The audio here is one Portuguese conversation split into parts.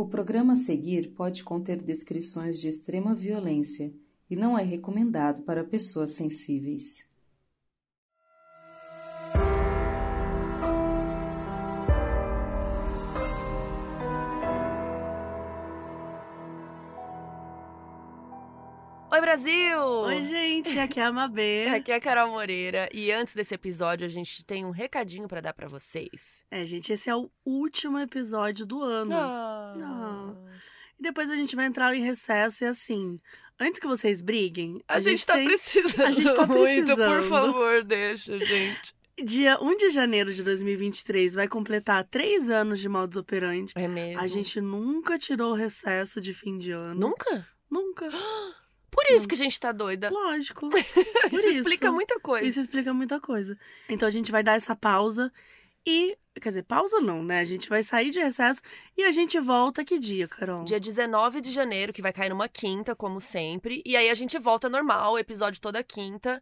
O programa a seguir pode conter descrições de extrema violência e não é recomendado para pessoas sensíveis. Oi, Brasil! Oi, gente, aqui é a Mabê. Aqui é a Carol Moreira. E antes desse episódio, a gente tem um recadinho para dar para vocês. É, gente, esse é o último episódio do ano. Ah. Não. E depois a gente vai entrar em recesso e assim. Antes que vocês briguem, A, a, gente, tá tem precisando a gente tá muito, por precisando. favor, deixa, gente. dia 1 de janeiro de 2023 vai completar três anos de modus operandi. É mesmo. A gente nunca tirou o recesso de fim de ano. Nunca? Nunca. Por isso que a gente tá doida. Lógico. Por isso, explica muita coisa. Isso explica muita coisa. Então a gente vai dar essa pausa e. Quer dizer, pausa não, né? A gente vai sair de recesso e a gente volta que dia, Carol? Dia 19 de janeiro, que vai cair numa quinta, como sempre. E aí a gente volta normal, episódio toda quinta.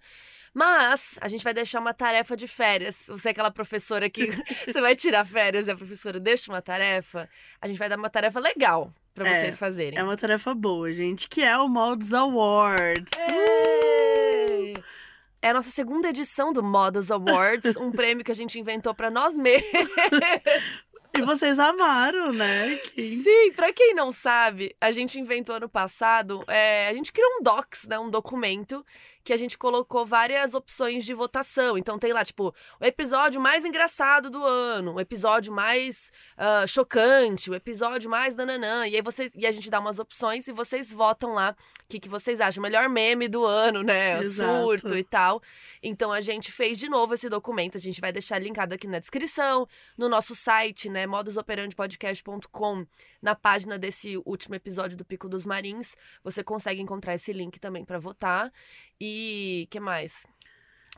Mas a gente vai deixar uma tarefa de férias. Você é aquela professora que você vai tirar férias e a professora deixa uma tarefa. A gente vai dar uma tarefa legal pra É, vocês fazerem. É uma tarefa boa, gente, que é o Mods Awards. Ê! É a nossa segunda edição do Models Awards, um prêmio que a gente inventou pra nós mesmos. E vocês amaram, né? Que- Sim, pra quem não sabe, a gente inventou ano passado, é, a gente criou um docs, né, um documento que a gente colocou várias opções de votação. Então tem lá, tipo, o episódio mais engraçado do ano, o episódio mais ah, chocante, o episódio mais nananã. E aí vocês, e a gente dá umas opções e vocês votam lá o que, que vocês acham, o melhor meme do ano, né, o Exato. surto e tal. Então a gente fez de novo esse documento, a gente vai deixar linkado aqui na descrição, no nosso site, né, modusoperandipodcast.com, na página desse último episódio do Pico dos Marins, você consegue encontrar esse link também pra votar. E que mais?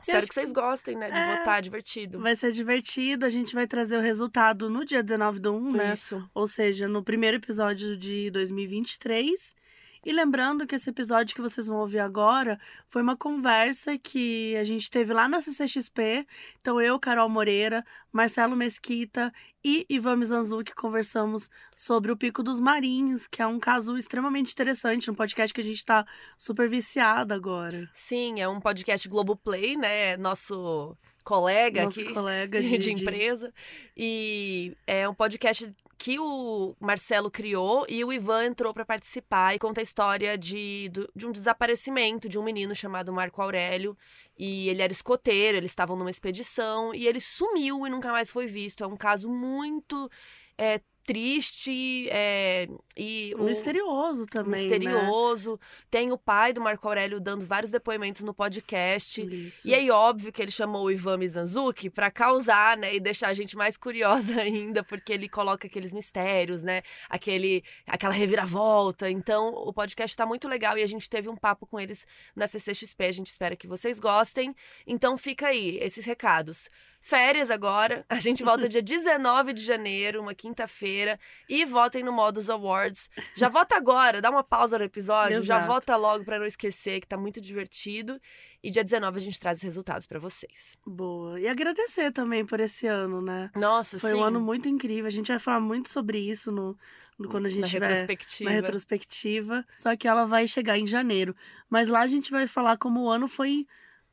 Espero que vocês gostem, né, de É. votar, divertido. Vai ser divertido. A gente vai trazer o resultado no dia 19 do 1, né? Isso. Ou seja, no primeiro episódio de 2023. E lembrando que esse episódio que vocês vão ouvir agora foi uma conversa que a gente teve lá na CCXP. Então, eu, Carol Moreira, Marcelo Mesquita e Ivan Mizanzuki conversamos sobre o Pico dos Marins, que é um caso extremamente interessante, um podcast que a gente tá super viciada agora. Sim, é um podcast Globoplay, né, nosso colega Nosso aqui. colega de, de, empresa. E é um podcast que o Marcelo criou e o Ivan entrou para participar e conta a história de, de um desaparecimento de um menino chamado Marco Aurélio. E ele era escoteiro, eles estavam numa expedição e ele sumiu e nunca mais foi visto. É um caso muito é, triste é, e o- Misterioso também, né? misterioso. Tem o pai do Marco Aurélio dando vários depoimentos no podcast. Isso. E aí, óbvio que ele chamou o Ivan Mizanzuki pra causar, né, e deixar a gente mais curiosa ainda, porque ele coloca aqueles mistérios, né, aquele, aquela reviravolta. Então, o podcast tá muito legal e a gente teve um papo com eles na CCXP. A gente espera que vocês gostem. Então, fica aí esses recados. Férias agora, a gente volta dia 19 de janeiro, uma quinta-feira, e votem no Modus Awards. Já vota agora, dá uma pausa no episódio, já Exato. vota logo pra não esquecer, que tá muito divertido. E dia 19 a gente traz os resultados pra vocês. Boa. E agradecer também por esse ano, né? Nossa, Foi sim. um ano muito incrível. A gente vai falar muito sobre isso no, no- quando a gente na tiver retrospectiva. na retrospectiva. Só que ela vai chegar em janeiro. Mas lá a gente vai falar como o ano foi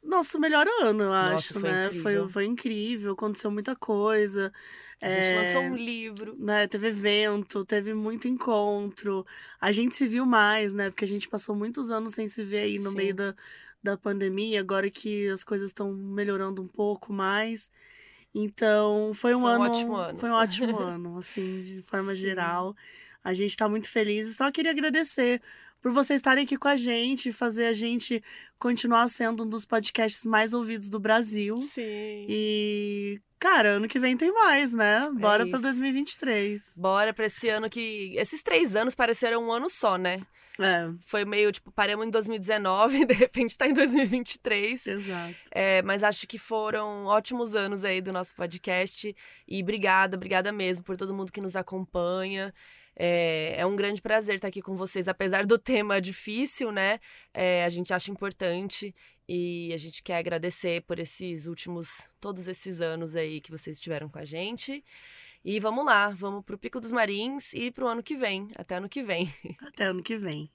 nosso melhor ano, eu Nossa, acho, foi né? incrível. Foi, foi incrível, aconteceu muita coisa. A gente É, lançou um livro. né, teve evento, teve muito encontro. A gente se viu mais, né? Porque a gente passou muitos anos sem se ver aí no Sim. meio da, da pandemia, agora que as coisas estão melhorando um pouco mais. Então, foi um Foi um ano, ótimo ano. Foi um ótimo ano, assim, de forma geral. A gente tá muito feliz e só queria agradecer por vocês estarem aqui com a gente, fazer a gente continuar sendo um dos podcasts mais ouvidos do Brasil. Sim. E, cara, ano que vem tem mais, né? Bora pra isso. 2023. Bora pra esse ano que. Esses três anos pareceram um ano só, né? É, Foi meio, tipo, paramos em 2019, de repente tá em 2023. exato. É, mas acho que foram ótimos anos aí do nosso podcast. E obrigada, obrigada mesmo por todo mundo que nos acompanha. É, é um grande prazer estar aqui com vocês, apesar do tema difícil, né? É, a gente acha importante e a gente quer agradecer por esses últimos, todos esses anos aí que vocês estiveram com a gente. E vamos lá, vamos pro Pico dos Marins e pro ano que vem, até ano que vem. Até ano que vem.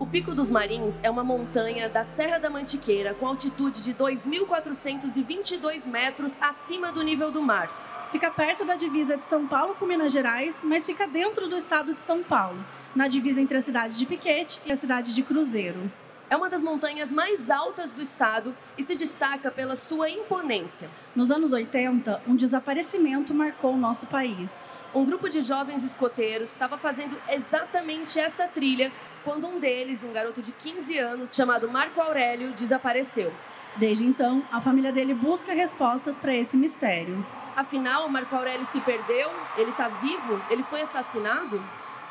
O Pico dos Marins é uma montanha da Serra da Mantiqueira com altitude de 2.422 metros acima do nível do mar. Fica perto da divisa de São Paulo com Minas Gerais, mas fica dentro do estado de São Paulo, na divisa entre a cidade de Piquete e a cidade de Cruzeiro. É uma das montanhas mais altas do estado e se destaca pela sua imponência. Nos anos 80, um desaparecimento marcou o nosso país. Um grupo de jovens escoteiros estava fazendo exatamente essa trilha quando um deles, um garoto de 15 anos chamado Marco Aurélio, desapareceu. Desde então, a família dele busca respostas para esse mistério. Afinal, Marco Aurélio se perdeu? Ele está vivo? Ele foi assassinado?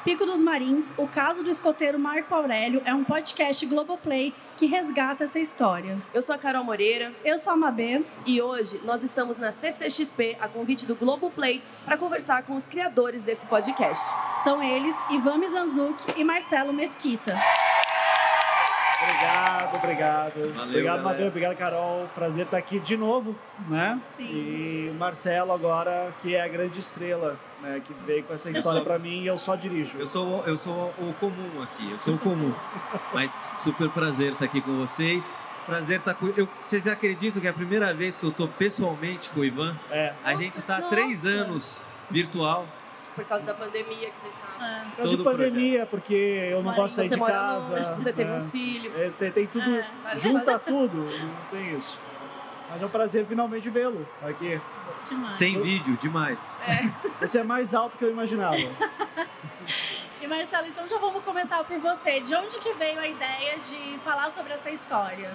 Pico dos Marins, o caso do escoteiro Marco Aurélio é um podcast Globoplay que resgata essa história. Eu sou a Carol Moreira. Eu sou a Mabê. E hoje nós estamos na CCXP, a convite do Globoplay, para conversar com os criadores desse podcast. São eles Ivan Mizanzuki e Marcelo Mesquita. Obrigado, obrigado. Valeu, obrigado. Mabel. Obrigado, Carol. Prazer estar aqui de novo, né? Sim. E o Marcelo agora, que é a grande estrela, né? Que veio com essa história sou- para mim e eu só dirijo. Eu sou, eu sou o comum aqui, eu sou o comum. Mas super prazer estar aqui com vocês. Prazer estar com. Eu, vocês acreditam que é a primeira vez que eu tô pessoalmente com o Ivan? É. A gente tá há três nossa. anos virtual. Por causa da pandemia que vocês estavam. É. Por causa de pandemia, porque eu não Mas gosto de sair Você de mora casa. longe, você teve né? um filho. É, tem, tem tudo, É, junta tudo, não tem isso. Mas é um prazer finalmente vê-lo aqui. Demais. Sem vídeo, demais. Você é mais alto que eu imaginava. E Marcelo, então já vamos começar por você. De onde que veio a ideia de falar sobre essa história?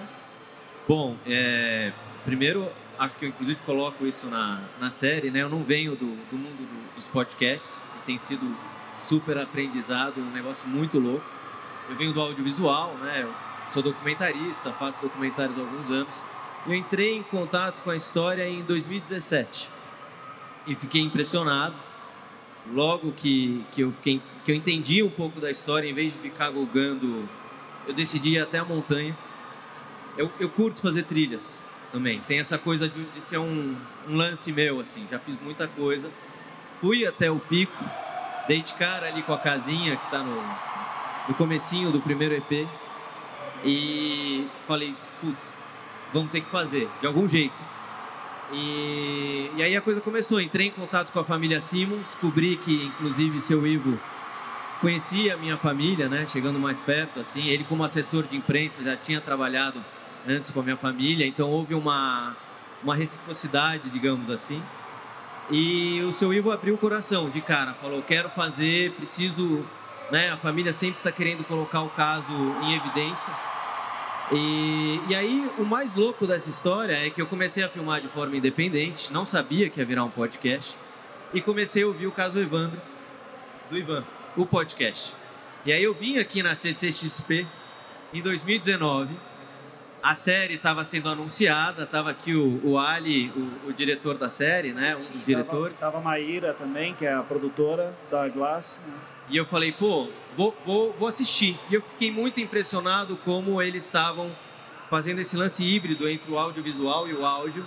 Bom, é, primeiro, acho que eu inclusive coloco isso na, na série, né? Eu não venho do, do mundo do- dos podcasts, e tem sido super aprendizado, um negócio muito louco. Eu venho do audiovisual, né? Eu sou documentarista, faço documentários há alguns anos. Eu entrei em contato com a história em 2017 e fiquei impressionado. Logo que, que, eu fiquei, que eu entendi um pouco da história, em vez de ficar gulgando, eu decidi ir até a montanha. Eu, eu curto fazer trilhas também. Tem essa coisa de, de ser um, um lance meu, assim. Já fiz muita coisa. Fui até o pico, dei de cara ali com a casinha que tá no, no comecinho do primeiro EP. E falei, putz, vamos ter que fazer, de algum jeito. E, e aí a coisa começou. Entrei em contato com a família Simon, descobri que, inclusive, o seu Ivo conhecia a minha família, né? Chegando mais perto, assim. Ele, como assessor de imprensa, já tinha trabalhado antes com a minha família, então houve uma, uma reciprocidade, digamos assim. E o seu Ivo abriu o coração de cara, falou: quero fazer, preciso. Né? A família sempre está querendo colocar o caso em evidência. E, e aí, o mais louco dessa história é que eu comecei a filmar de forma independente, não sabia que ia virar um podcast, e comecei a ouvir o caso Evandro, do Ivan, o podcast. E aí eu vim aqui na CCXP em 2019. A série estava sendo anunciada, estava aqui o, o Ali, o, o diretor da série, né? Um dos diretores. Tava, tava a Maíra também, que é a produtora da Glass. né? E eu falei, pô, vou, vou, vou assistir. E eu fiquei muito impressionado como eles estavam fazendo esse lance híbrido entre o audiovisual e o áudio.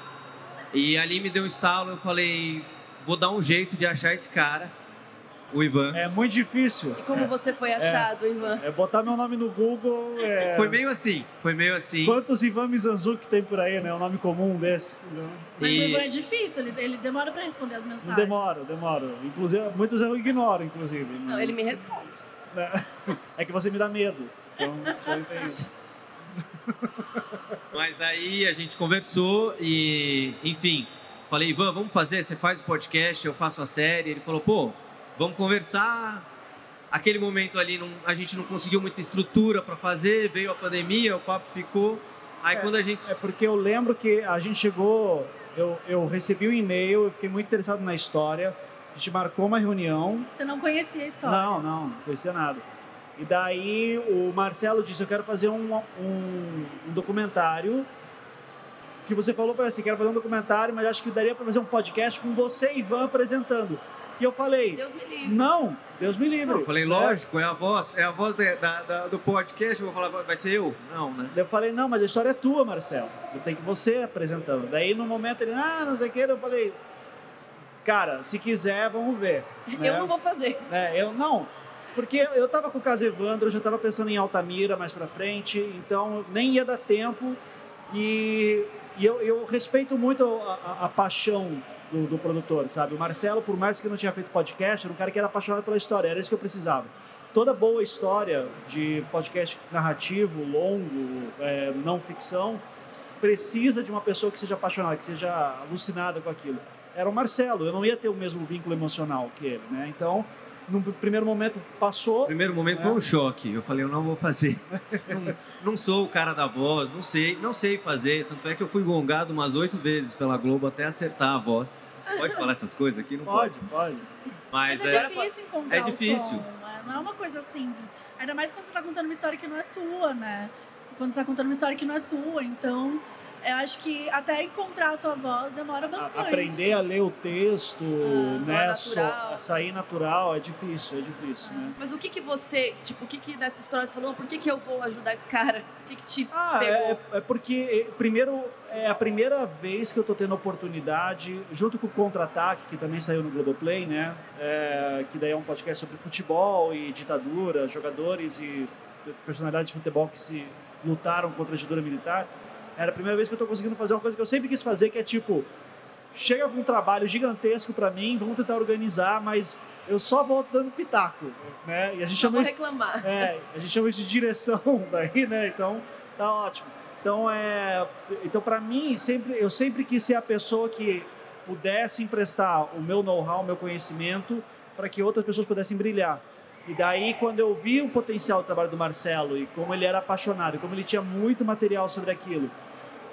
E ali me deu um estalo, eu falei, vou dar um jeito de achar esse cara, o Ivan. É muito difícil. E como você foi achado, Ivan? É botar meu nome no Google. É... Foi meio assim, foi meio assim. Quantos Ivan Mizanzuki tem por aí, né? Um nome comum desse. Não, Mas E- o Ivan é difícil, ele, ele demora pra responder as mensagens. demora, demora. Inclusive, muitos eu ignoro, inclusive. Não, mas- ele me responde. É que você me dá medo. Então, eu entendo. Mas aí a gente conversou e, enfim, falei, Ivan, vamos fazer, você faz o podcast, eu faço a série. Ele falou, pô, vamos conversar. Aquele momento ali não- a gente não conseguiu muita estrutura para fazer, veio a pandemia, o papo ficou. Aí É. quando a gente. É porque eu lembro que a gente chegou, eu, eu recebi um e-mail, eu fiquei muito interessado na história. A gente marcou uma reunião. Você não conhecia a história. Não, não, não conhecia nada. E daí o Marcelo disse: Eu quero fazer um, um, um documentário. O que você falou foi assim: Quero fazer um documentário, mas acho que daria para fazer um podcast com você e Ivan apresentando. E eu falei, Deus me livre. não, Deus me livre. Eu falei, né? lógico, é a voz, é a voz da- da- da- do podcast, eu vou falar, vai ser eu? Não, né? Eu falei, não, mas a história é tua, Marcelo. Tem que você apresentando. Daí no momento ele, ah, não sei o que, eu falei, cara, se quiser, vamos ver. né? Eu não vou fazer. É, eu não. Porque eu tava com o caso Evandro, eu já tava pensando em Altamira mais pra frente, então nem ia dar tempo. E, e eu, eu respeito muito a, a- a paixão do, do produtor, sabe? O Marcelo, por mais que não tinha feito podcast, era um cara que era apaixonado pela história, era isso que eu precisava. Toda boa história de podcast narrativo, longo, é, não ficção, precisa de uma pessoa que seja apaixonada, que seja alucinada com aquilo. Era o Marcelo, eu não ia ter o mesmo vínculo emocional que ele, né? Então, no primeiro momento passou, O primeiro momento É. foi um choque. Eu falei, eu não vou fazer. não, não sou o cara da voz, não sei, não sei fazer. Tanto é que eu fui gongado umas oito vezes pela Globo até acertar a voz. Pode falar essas coisas aqui? Não pode, pode. pode. Mas, Mas é, é, difícil encontrar é difícil. o tom, né? Não é uma coisa simples. Ainda mais quando você tá contando uma história que não é tua, né? Quando você tá contando uma história que não é tua. Então, eu acho que até encontrar a tua voz demora A- bastante. aprender a ler o texto, Ah, né? natural. sair natural é difícil, é difícil, né? Mas o que que você, tipo, o que que dessa história você falou, por que que eu vou ajudar esse cara? O que que te Ah, pegou? é, é porque, eh, primeiro, é a primeira vez que eu tô tendo oportunidade, junto com o Contra-Ataque, que também saiu no Globoplay, né? É, que daí é um podcast sobre futebol e ditadura, jogadores e personalidades de futebol que se lutaram contra a ditadura militar. Era a primeira vez que eu tô conseguindo fazer uma coisa que eu sempre quis fazer, que é tipo, chega com um trabalho gigantesco para mim, vamos tentar organizar, mas eu só vou dando pitaco, né? E a gente Só chama vou isso reclamar. é, a gente chama isso de direção daí, né? Então, tá ótimo. Então, é, então para mim, sempre, eu sempre quis ser a pessoa que pudesse emprestar o meu know-how, o meu conhecimento, para que outras pessoas pudessem brilhar. E daí, quando eu vi o potencial do trabalho do Marcelo e como ele era apaixonado, como ele tinha muito material sobre aquilo,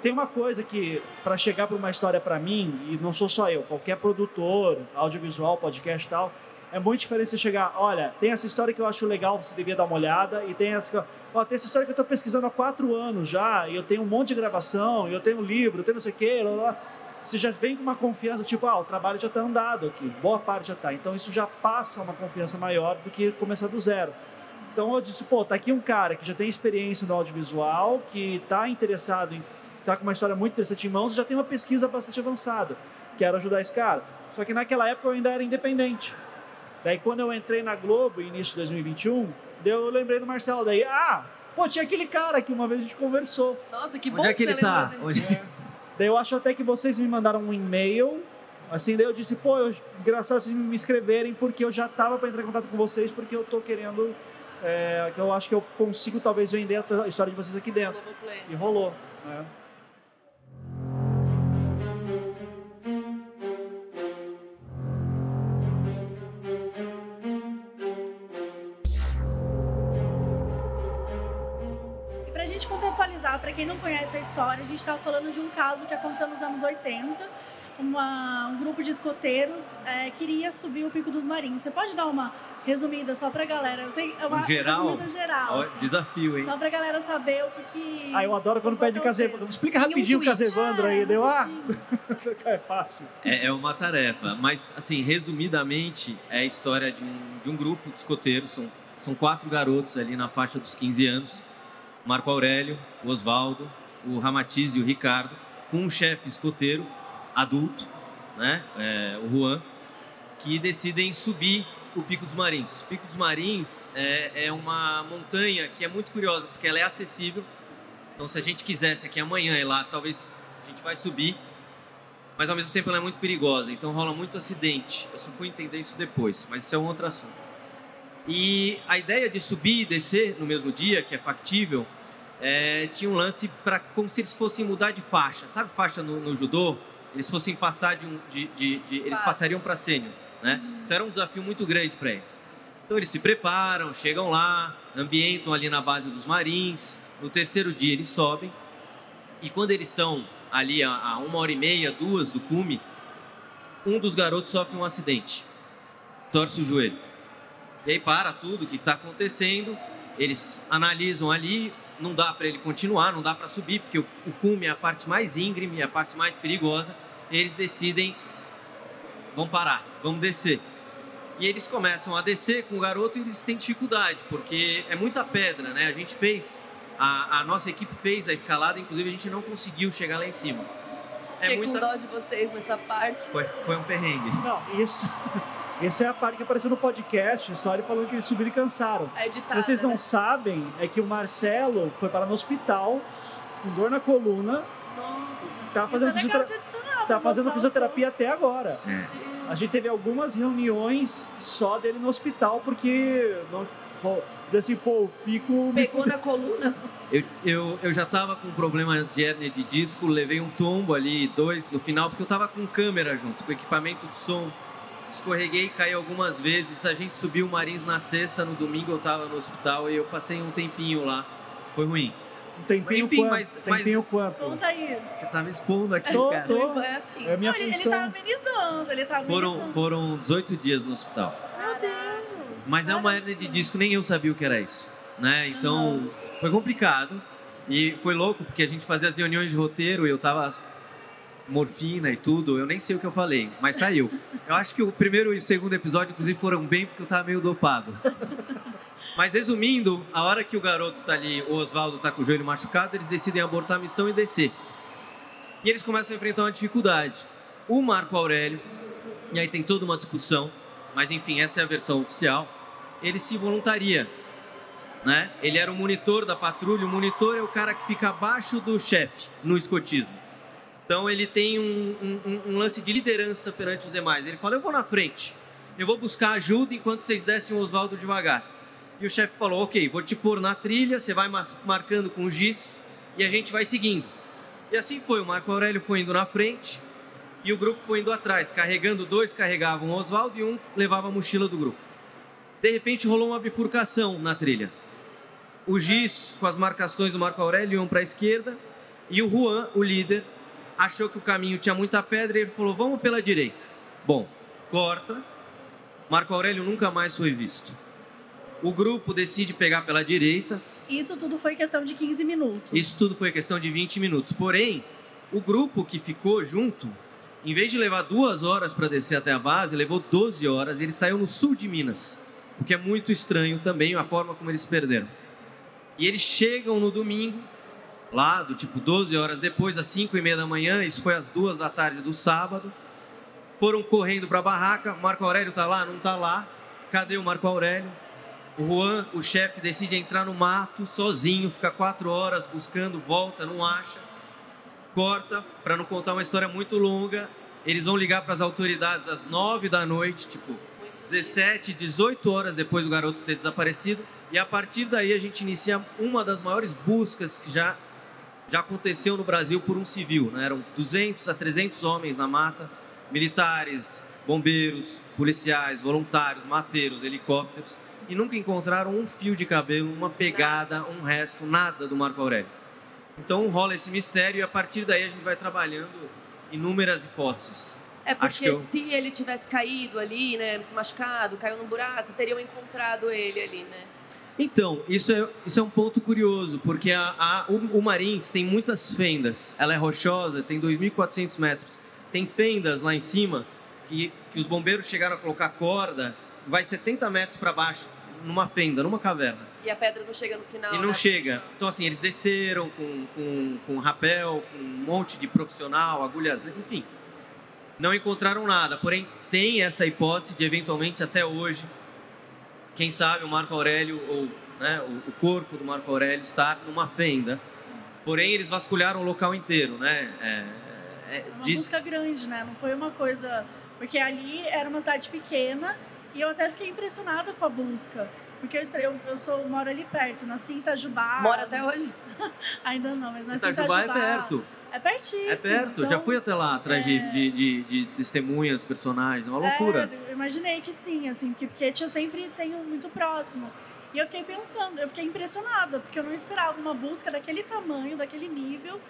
tem uma coisa que, para chegar para uma história para mim, e não sou só eu, qualquer produtor, audiovisual, podcast e tal, é muito diferente você chegar, olha, tem essa história que eu acho legal, você devia dar uma olhada, e tem essa, ó, tem essa história que eu estou pesquisando há quatro anos já, e eu tenho um monte de gravação, eu tenho um livro, eu tenho não sei o quê, lá, lá. você já vem com uma confiança, tipo, ah, o trabalho já está andado aqui, boa parte já está, então isso já passa uma confiança maior do que começar do zero. Então eu disse, pô, tá aqui um cara que já tem experiência no audiovisual, que está interessado em tá com uma história muito interessante em mãos já tem uma pesquisa bastante avançada. Quero ajudar esse cara. Só que naquela época eu ainda era independente. Daí quando eu entrei na Globo, início de 2021, daí eu lembrei do Marcelo. Daí, ah, pô, tinha aquele cara que uma vez a gente conversou. Nossa, que bom onde é que ele tá? Onde... Daí eu acho até que vocês me mandaram um e-mail. Assim, daí eu disse, pô, eu, engraçado vocês me escreverem, porque eu já tava para entrar em contato com vocês, porque eu tô querendo. é, que eu acho que eu consigo talvez vender a história de vocês aqui dentro. E rolou. Né? Contextualizar, pra quem não conhece a história, a gente tava falando de um caso que aconteceu nos anos 80. Uma- um grupo de escoteiros é, queria subir o Pico dos Marins. Você pode dar uma resumida só pra galera? Eu sei, é uma Um geral? resumida geral. Ó, assim. Desafio, hein? Só pra galera saber o que que... Ah, eu adoro quando pede que o Casevandro. Explica Em um rapidinho o. Casevandro aí. É, Deu, ah, rapidinho. é fácil. É, é uma tarefa, mas assim, resumidamente, é a história de um, de um grupo de escoteiros, são, são quatro garotos ali na faixa dos 15 anos, Marco Aurélio, o Oswaldo, o Ramatiz e o Ricardo, com um chefe escoteiro adulto, né, é, o Juan, que decidem subir o Pico dos Marins. O Pico dos Marins é, é uma montanha que é muito curiosa, porque ela é acessível, então se a gente quisesse aqui amanhã ir lá, talvez a gente vai subir, mas ao mesmo tempo ela é muito perigosa, então rola muito acidente. Eu só fui entender isso depois, mas isso é um outro assunto. E a ideia de subir e descer no mesmo dia, que é factível, é, tinha um lance para como se eles fossem mudar de faixa. Sabe faixa no, no judô? Eles fossem passar de um, de, de- de- eles passariam para sênior, né? Então era um desafio muito grande para eles. Então eles se preparam, chegam lá, ambientam ali na base dos marins. No terceiro dia eles sobem e quando eles estão ali a, a uma hora e meia, duas do cume, um dos garotos sofre um acidente, torce o joelho. E aí para tudo o que está acontecendo, eles analisam ali, não dá para ele continuar, não dá para subir, porque o, o cume é a parte mais íngreme, é a parte mais perigosa. Eles decidem, vamos parar, vamos descer. E eles começam a descer com o garoto e eles têm dificuldade, porque é muita pedra, né? A gente fez, a, a nossa equipe fez a escalada, inclusive a gente não conseguiu chegar lá em cima. É Fiquei muita... com dó de vocês nessa parte. Foi, foi um perrengue. Não, isso. Essa é a parte que apareceu no podcast, só ele falando que eles subiram e cansaram. É O que editada, vocês não né? sabem é que o Marcelo foi parar no hospital com dor na coluna. Tá fazendo, é fisiotera- tá fazendo fisioterapia até agora. É. A gente teve algumas reuniões só dele no hospital, porque não, desse, pô, o pico me Pegou na coluna. Eu, eu, eu já tava com um problema de hérnia de disco, levei um tombo ali, dois no final, porque eu tava com câmera junto, com equipamento de som. Escorreguei, caí algumas vezes. A gente subiu o Marins na sexta, no domingo eu tava no hospital e eu passei um tempinho lá. Foi ruim. Tempinho Enfim, quanto? mas- mas- tempinho quanto? Conta aí. Você tá me expondo aqui, Tô, cara. tô. É assim. É a minha Não, ele, ele função. tá amenizando, ele tá Foram, amenizando. foram 18 dias no hospital. Meu Deus. Mas é uma hernia de disco, nem eu sabia o que era isso. Né? Então, foi complicado. E foi louco, porque a gente fazia as reuniões de roteiro e eu tava morfina e tudo. Eu nem sei o que eu falei, mas saiu. Eu acho que o primeiro e o segundo episódio, inclusive, foram bem porque eu tava meio dopado. Mas resumindo, a hora que o garoto tá ali, o Oswaldo tá com o joelho machucado, eles decidem abortar a missão e descer. E eles começam a enfrentar uma dificuldade. O Marco Aurélio, e aí tem toda uma discussão, mas enfim, essa é a versão oficial. Ele se voluntaria, né? Ele era o monitor da patrulha. O monitor é o cara que fica abaixo do chefe no escotismo. Então ele tem um, um- um- lance de liderança perante os demais. Ele fala: Eu vou na frente, eu vou buscar ajuda enquanto vocês descem o Oswaldo devagar. E o chefe falou: Ok, vou te pôr na trilha, você vai marcando com o giz e a gente vai seguindo. E assim foi. O Marco Aurélio foi indo na frente e o grupo foi indo atrás, carregando dois, carregavam o Oswaldo e um levava a mochila do grupo. De repente rolou uma bifurcação na trilha. O Giz, com as marcações do Marco Aurélio, iam para a esquerda e o Juan, o líder, achou que o caminho tinha muita pedra e ele falou: Vamos pela direita. Bom, corta. Marco Aurélio nunca mais foi visto. O grupo decide pegar pela direita. Isso tudo foi questão de 15 minutos. Isso tudo foi questão de 20 minutos. Porém, o grupo que ficou junto, em vez de levar duas horas para descer até a base, levou 12 horas. Ele saiu no sul de Minas, o que é muito estranho também a forma como eles perderam. E eles chegam no domingo, lá do tipo 12 horas depois, às 5 e meia da manhã. Isso foi às duas da tarde do sábado. Foram correndo para a barraca. Marco Aurélio tá lá? Não tá lá. Cadê o Marco Aurélio? O Juan, o chefe, decide entrar no mato sozinho, fica quatro horas buscando, volta, não acha. Corta, para não contar uma história muito longa. Eles vão ligar para as autoridades às nove da noite, tipo 17, 18 horas depois do garoto ter desaparecido. E a partir daí a gente inicia uma das maiores buscas que já, já aconteceu no Brasil por um civil. Né? Eram 200 a 300 homens na mata, militares, bombeiros, policiais, voluntários, mateiros, helicópteros e nunca encontraram um fio de cabelo, uma pegada, um resto, nada do Marco Aurélio. Então rola esse mistério e a partir daí a gente vai trabalhando inúmeras hipóteses. É porque que eu- se ele tivesse caído ali, né, se machucado, caiu num buraco, teriam encontrado ele ali, né? Então, isso é, isso é um ponto curioso, porque a, a- o, o Marins tem muitas fendas. Ela é rochosa, tem 2.400 metros. Tem fendas lá em cima que, que os bombeiros chegaram a colocar corda, vai 70 metros para baixo, numa fenda, numa caverna. E a pedra não chega no final. E não né? chega. Então, assim, eles desceram com, com, com rapel, com um monte de profissional, agulhas, enfim. Não encontraram nada. Porém, tem essa hipótese de, eventualmente, até hoje, quem sabe o Marco Aurélio, ou né, o, o corpo do Marco Aurélio estar numa fenda. Porém, eles vasculharam o local inteiro, né? É, é, É uma diz- busca grande, né? Não foi uma coisa. Porque ali era uma cidade pequena e eu até fiquei impressionada com a busca. Porque eu, eu, eu sou, moro ali perto, nasci em Itajubá. Mora até hoje. Ainda não, mas nasci em Itajubá é Itajubá. perto. É pertíssimo. É perto. Já então- fui até lá atrás de, é. de, de, de testemunhas, personagens. É uma loucura. É, eu imaginei que sim, assim, porque, porque eu sempre tenho muito próximo. E eu fiquei pensando, eu fiquei impressionada, porque eu não esperava uma busca daquele tamanho, daquele nível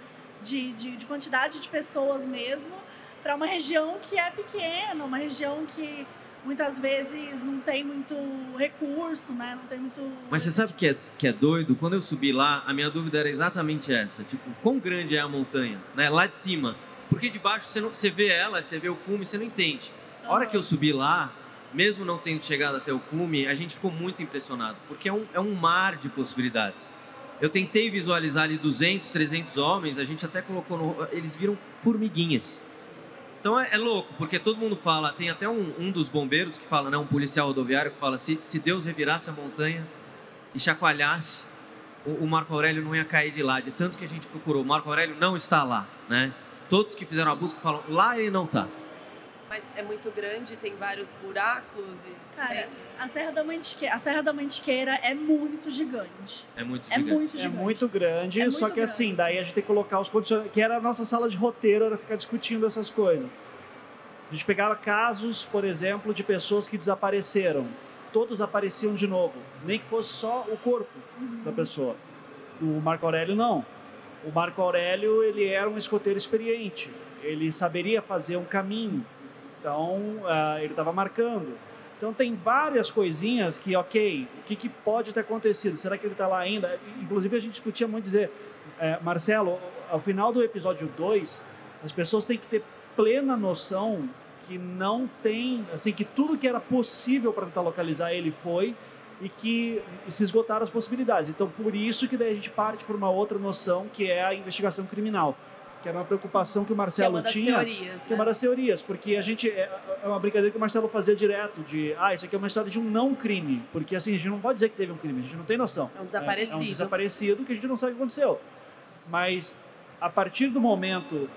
de, de, de quantidade de pessoas mesmo, para uma região que é pequena, uma região que muitas vezes não tem muito recurso, né? Não tem muito. Mas você sabe que é, que é doido? Quando eu subi lá, a minha dúvida era exatamente essa. Tipo, quão grande é a montanha, né? Lá de cima. Porque de baixo você, não, você vê ela, você vê o cume, você não entende. A hora que eu subi lá, mesmo não tendo chegado até o cume, a gente ficou muito impressionado, porque é um, é um mar de possibilidades. Eu tentei visualizar ali 200, 300 homens, a gente até colocou no, eles viram formiguinhas. Então é, é, louco, porque todo mundo fala, tem até um, um dos bombeiros que fala, né, um policial rodoviário que fala, se, se Deus revirasse a montanha e chacoalhasse, o, o Marco Aurélio não ia cair de lá, de tanto que a gente procurou. O Marco Aurélio não está lá, né? Todos que fizeram a busca falam, lá ele não está. Mas é muito grande, tem vários buracos e... Cara, a Serra da Mantiqueira, a Serra da Mantiqueira é muito gigante. É muito É gigante. muito É gigante. muito grande, É só muito que grande. assim, daí a gente tem que colocar os condicionantes, que era a nossa sala de roteiro, era ficar discutindo essas coisas. A gente pegava casos, por exemplo, de pessoas que desapareceram. Todos apareciam de novo, nem que fosse só o corpo da pessoa. O Marco Aurélio não. O Marco Aurélio, ele era um escoteiro experiente. Ele saberia fazer um caminho. Então, ah, ele estava marcando. Então, tem várias coisinhas que, ok, o que, que pode ter acontecido? Será que ele está lá ainda? Inclusive, a gente discutia muito dizer, eh, Marcelo, ao final do episódio 2, as pessoas têm que ter plena noção que não tem, assim, que tudo que era possível para tentar localizar ele foi e que se esgotaram as possibilidades. Então, por isso que daí a gente parte para uma outra noção, que é a investigação criminal, que era uma preocupação que o Que é Marcelo uma das tinha, teorias, que é uma né? das teorias, porque a gente é é uma brincadeira que o Marcelo fazia direto de, ah, isso aqui é uma história de um não crime, porque assim a gente não pode dizer que teve um crime, a gente não tem noção. É um desaparecido. É, um desaparecido que a gente não sabe o que aconteceu. Mas a partir do momento,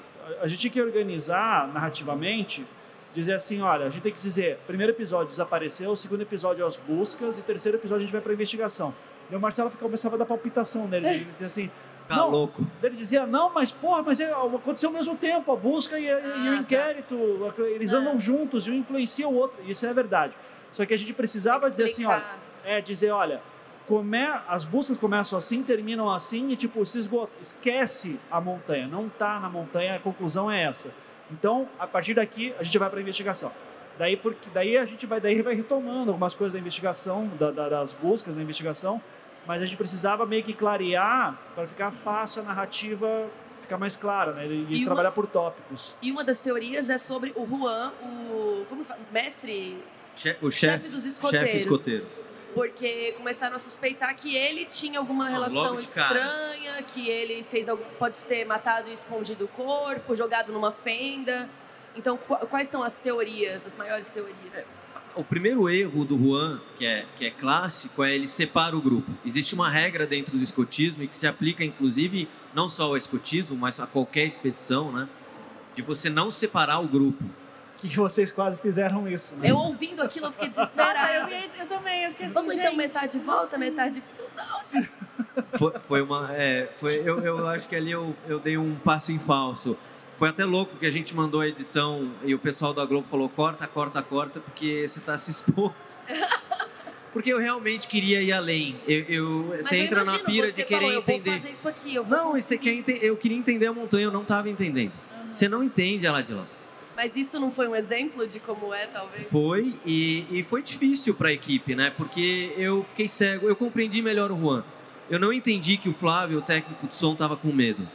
a- a gente tinha que organizar narrativamente, dizer assim, olha, a gente tem que dizer, primeiro episódio desapareceu, segundo episódio as buscas e terceiro episódio a gente vai para investigação. E o Marcelo começava a dar palpitação nele, ele dizia assim, Tá Não. louco. ele dizia, não, mas porra, mas é- aconteceu ao mesmo tempo, a busca e, e Ah, o tá. inquérito, eles É. andam juntos e um influencia o outro, isso é verdade. Só que a gente precisava dizer assim, olha, é dizer, olha, come, as buscas começam assim, terminam assim e tipo, se esgota, esquece a montanha, não tá na montanha, a conclusão é essa. Então, a partir daqui, a gente vai para a investigação. Daí, porque, daí a gente vai, daí vai retomando algumas coisas da investigação, da- da- das buscas da investigação, mas a gente precisava meio que clarear para ficar fácil a narrativa ficar mais clara, né? E, E uma- trabalhar por tópicos. E uma das teorias é sobre o Juan, o como fala? mestre, Che- o chefe chefe dos escoteiros. chefe escoteiro. porque começaram a suspeitar que ele tinha alguma Ah, relação de cara. estranha, que ele fez algum, pode ter matado e escondido o corpo, jogado numa fenda. Então, qu- quais são as teorias, as maiores teorias? O primeiro erro do Juan, que é, que é clássico, é ele separa o grupo. Existe uma regra dentro do escotismo e que se aplica, inclusive, não só ao escotismo, mas a qualquer expedição, né? De você não separar o grupo. Que vocês quase fizeram isso, né? Eu ouvindo aquilo, eu fiquei Nossa, eu, desesperada. eu também, eu fiquei assim, Vamos então metade volta, assim? metade. Não, gente. Foi, foi uma. É, foi, eu, eu acho que ali eu, eu dei um passo em falso. Foi até louco que a gente mandou a edição e o pessoal da Globo falou: corta, corta, corta, porque você tá se expondo. Porque eu realmente queria ir além. Eu, eu- você eu entra na imagino, pira você de querer falou, Eu entender. vou fazer isso aqui, Não, e você quer ente- eu queria entender a montanha, eu não estava entendendo. Aham. Você não entende ela de lá. Mas isso não foi um exemplo de como é, talvez? Foi e, e foi difícil para a equipe, né? Porque eu fiquei cego, eu compreendi melhor o Juan. Eu não entendi que o Flávio, o técnico de som, estava com medo.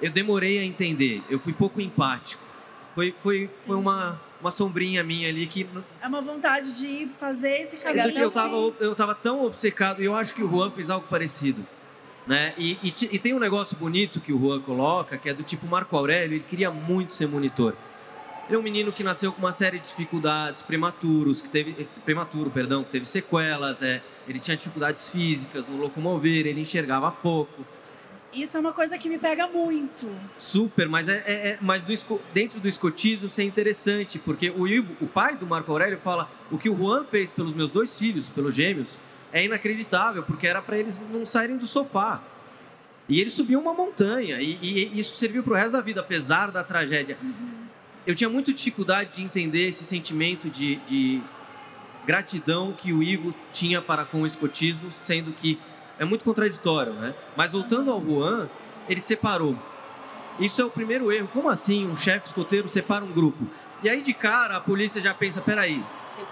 Eu demorei a entender, eu fui pouco empático. Foi, foi, foi uma, uma sombrinha minha ali que É uma vontade de fazer esse Chegar caminho. até eu tava, eu tava tão obcecado, e eu acho que o Juan fez algo parecido. Né? E, e e tem um negócio bonito que o Juan coloca, que é do tipo Marco Aurélio, ele queria muito ser monitor. Ele é um menino que nasceu com uma série de dificuldades prematuros, que teve prematuro, perdão, que teve sequelas, é, ele tinha dificuldades físicas no locomover, ele enxergava pouco. Isso é uma coisa que me pega muito. Super, mas é, é- é- mas do dentro do escotismo isso é interessante, porque o Ivo, o pai do Marco Aurélio, fala o que o Juan fez pelos meus dois filhos, pelos gêmeos, é inacreditável, porque era para eles não saírem do sofá. E ele subiu uma montanha, e, e isso serviu para o resto da vida, apesar da tragédia. Eu tinha muita dificuldade de entender esse sentimento de, de gratidão que o Ivo tinha para com o escotismo, sendo que é muito contraditório, né? Mas voltando ao Juan, ele separou. Isso é o primeiro erro. Como assim um chefe escoteiro separa um grupo? E aí de cara a polícia já pensa, peraí,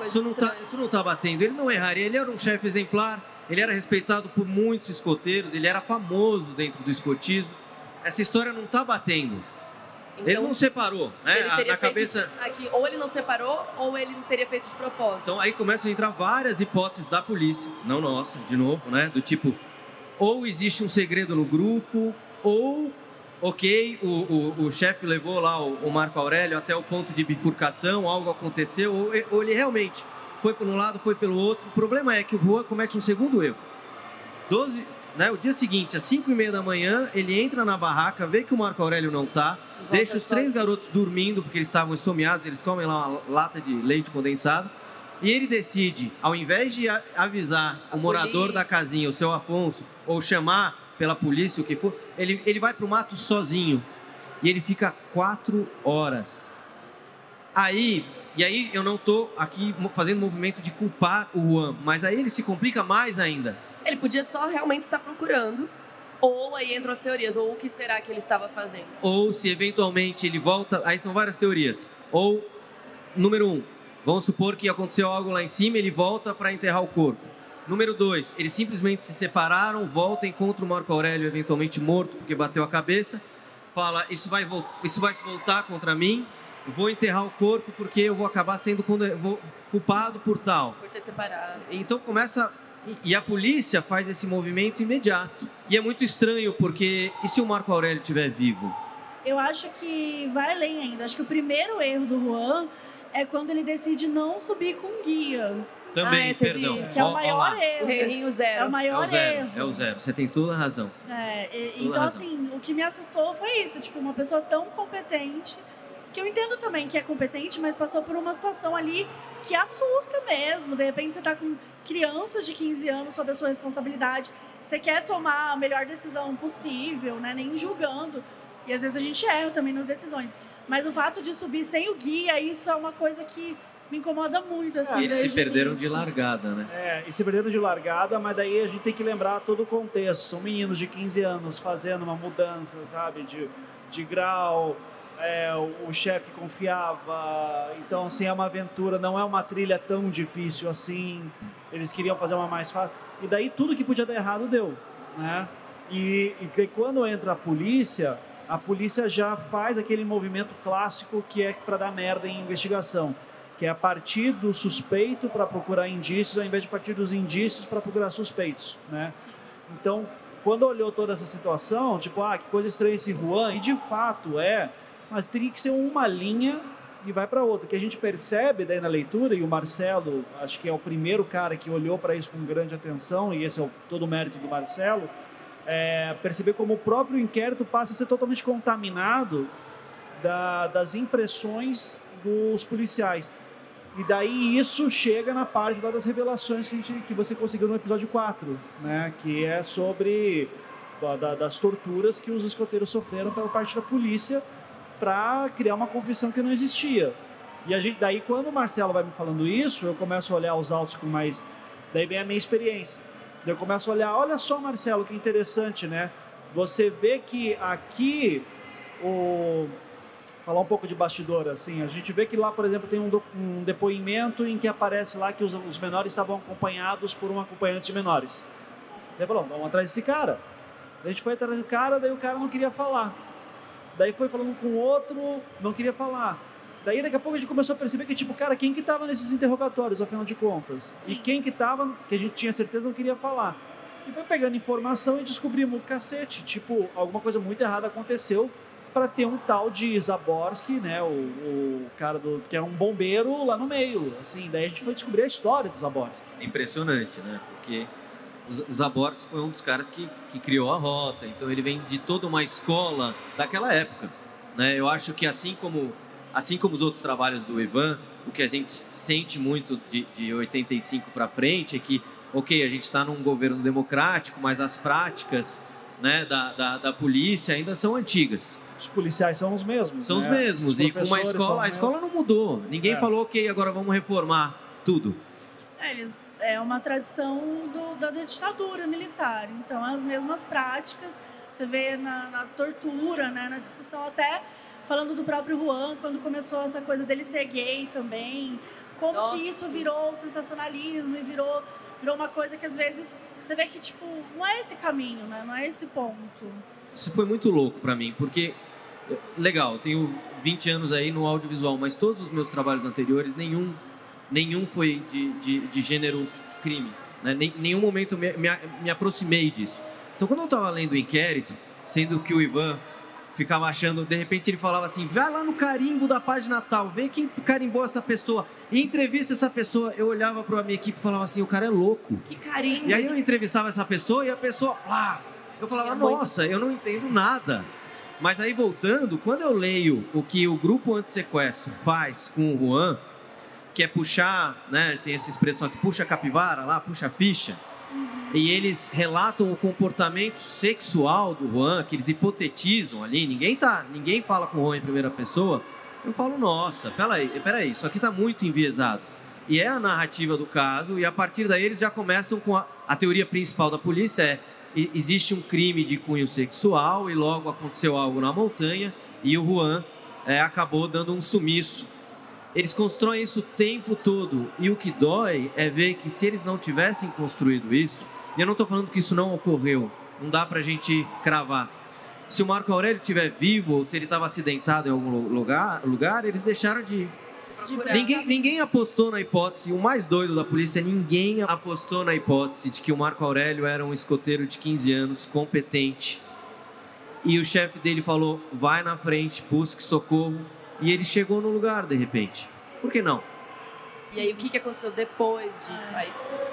isso não, tá, estranha. isso não tá batendo. Ele não erraria, ele era um chefe exemplar, ele era respeitado por muitos escoteiros, ele era famoso dentro do escotismo. Essa história não tá batendo. Ele não separou, né? ele A- teria na cabeça. Aqui, ou ele não separou, ou ele não teria feito de propósito. Então aí começam a entrar várias hipóteses da polícia, não nossa, de novo, né? Do tipo, ou existe um segredo no grupo, ou, ok, o, o, o chefe levou lá o, o Marco Aurélio até o ponto de bifurcação, algo aconteceu, ou, ou ele realmente foi por um lado, foi pelo outro. O problema é que o Juan comete um segundo erro. 12, né, o dia seguinte, às 5 e meia da manhã, ele entra na barraca, vê que o Marco Aurélio não tá, Volta deixa os três sozinho. garotos dormindo, porque eles estavam esfomeados, eles comem lá uma lata de leite condensado. E ele decide, ao invés de avisar A o morador polícia. da casinha, o seu Afonso, ou chamar pela polícia, o que for, ele, ele vai pro mato sozinho. E ele fica quatro horas. Aí, e aí eu não tô aqui fazendo movimento de culpar o Juan, mas aí ele se complica mais ainda. Ele podia só realmente estar procurando, ou aí entram as teorias, ou o que será que ele estava fazendo. ou se eventualmente ele volta. Aí são várias teorias. Ou, número um, vamos supor que aconteceu algo lá em cima, ele volta para enterrar o corpo. Número dois, eles simplesmente se separaram, volta, encontra o Marco Aurélio eventualmente morto porque bateu a cabeça, fala: Isso vai, isso vai se voltar contra mim, vou enterrar o corpo porque eu vou acabar sendo vou- culpado por tal. Por ter separado. Então começa. E- a polícia faz esse movimento imediato. E é muito estranho porque. E se o Marco Aurélio estiver vivo? Eu acho que vai além ainda. Acho que o primeiro erro do Juan é quando ele decide não subir com guia. Também, Ah, é, perdão. isso. Que é o maior lá. O erro. reirinho É zero. o É maior o zero, erro. é o zero. Você tem toda a razão. É, e- Toda então, razão. assim, o que me assustou foi isso. Tipo, uma pessoa tão competente, que eu entendo também que é competente, mas passou por uma situação ali que assusta mesmo. De repente, você tá com crianças de 15 anos sob a sua responsabilidade. Você quer tomar a melhor decisão possível, né? Nem julgando. E às vezes a gente erra também nas decisões. Mas o fato de subir sem o guia, isso é uma coisa que me incomoda muito, assim. E eles se desde o perderam de largada, né? É, e se perderam de largada, mas daí a gente tem que lembrar todo o contexto. São meninos de 15 anos fazendo uma mudança, sabe, de, de grau. É, o, chefe que confiava. Então, assim, é uma aventura, não é uma trilha tão difícil assim. Eles queriam fazer uma mais fácil. E daí tudo que podia dar errado deu, né? E, e quando entra a polícia, a polícia já faz aquele movimento clássico que é para dar merda em investigação que é a partir do suspeito para procurar indícios, ao invés de partir dos indícios para procurar suspeitos, né? Então, quando olhou toda essa situação, tipo, ah, que coisa estranha esse Juan, e de fato é, mas teria que ser uma linha e vai para outra. O que a gente percebe daí na leitura, e o Marcelo, acho que é o primeiro cara que olhou para isso com grande atenção, e esse é o, todo o mérito do Marcelo, é perceber como o próprio inquérito passa a ser totalmente contaminado da- das impressões dos policiais. E daí isso chega na parte das revelações que, gente, que você conseguiu no episódio 4, né? Que é sobre da- das torturas que os escoteiros sofreram pela parte da polícia para criar uma confissão que não existia. E a gente, daí quando o Marcelo vai me falando isso, eu começo a olhar os autos com mais... Daí vem a minha experiência. Eu começo a olhar, olha só Marcelo, que interessante, né? Você vê que aqui o falar um pouco de bastidor, assim, a gente vê que lá, por exemplo, tem um, do- um depoimento em que aparece lá que os, os menores estavam acompanhados por um acompanhante de menores. Daí falou, vamos atrás desse cara. A gente foi atrás do cara, daí o cara não queria falar. Daí foi falando com outro, não queria falar. Daí daqui a pouco a gente começou a perceber que, tipo, cara, quem que tava nesses interrogatórios, afinal de contas? E quem que tava, que a gente tinha certeza não queria falar. E foi pegando informação e descobrimos, cacete, tipo, alguma coisa muito errada aconteceu para ter um tal de Zaborski, né, o, o cara do que é um bombeiro lá no meio, assim, daí a gente foi descobrir a história do Zaborski. Impressionante, né? Porque os, os Abortos foi um dos caras que, que criou a rota, então ele vem de toda uma escola daquela época, né? Eu acho que assim como assim como os outros trabalhos do Ivan, o que a gente sente muito de, de 85 para frente é que, ok, a gente está num governo democrático, mas as práticas né, da, da, da polícia ainda são antigas. Os policiais são os mesmos. São os né? mesmos. Os E com uma escola, a os escola não mudou. Ninguém É. falou, ok, agora vamos reformar tudo. É, eles, é uma tradição do- da ditadura militar. Então, as mesmas práticas, você vê na, na tortura, né, na discussão até falando do próprio Juan, quando começou essa coisa dele ser gay também, como Nossa, que isso virou sensacionalismo e virou, virou uma coisa que às vezes você vê que, tipo, não é esse caminho, né, não é esse ponto. Isso foi muito louco pra mim, porque legal, eu tenho 20 anos aí no audiovisual, mas todos os meus trabalhos anteriores, nenhum, nenhum foi de, de, de gênero crime. Né? Nem, nenhum momento me, me, me aproximei disso. Então, quando eu estava lendo o inquérito, sendo que o Ivan ficava achando, de repente ele falava assim: vai lá no carimbo da página tal, vê quem carimbou essa pessoa, entrevista essa pessoa. Eu olhava para a minha equipe e falava assim: o cara é louco. Que carinho. E aí eu entrevistava essa pessoa e a pessoa, lá, eu falava: nossa, eu não entendo nada. Mas aí voltando, quando eu leio o que o grupo anti-sequestro faz com o Juan, que é puxar, né, tem essa expressão aqui, puxa capivara lá, puxa ficha, e eles relatam o comportamento sexual do Juan, que eles hipotetizam ali, ninguém tá, ninguém fala com o Juan em primeira pessoa. Eu falo, nossa, peraí, peraí, isso aqui tá muito enviesado. E é a narrativa do caso, e a partir daí eles já começam com a, a teoria principal da polícia é existe um crime de cunho sexual e logo aconteceu algo na montanha e o Juan é, acabou dando um sumiço. Eles constroem isso o tempo todo e o que dói é ver que se eles não tivessem construído isso, e eu não estou falando que isso não ocorreu, não dá para a gente cravar. Se o Marco Aurélio estiver vivo ou se ele estava acidentado em algum lugar, lugar, eles deixaram de ir. Ninguém, ninguém apostou na hipótese, o mais doido da polícia, ninguém apostou na hipótese de que o Marco Aurélio era um escoteiro de 15 anos, competente. E o chefe dele falou: vai na frente, busque socorro. E ele chegou no lugar de repente. Por que não? E aí, o que, que aconteceu depois disso?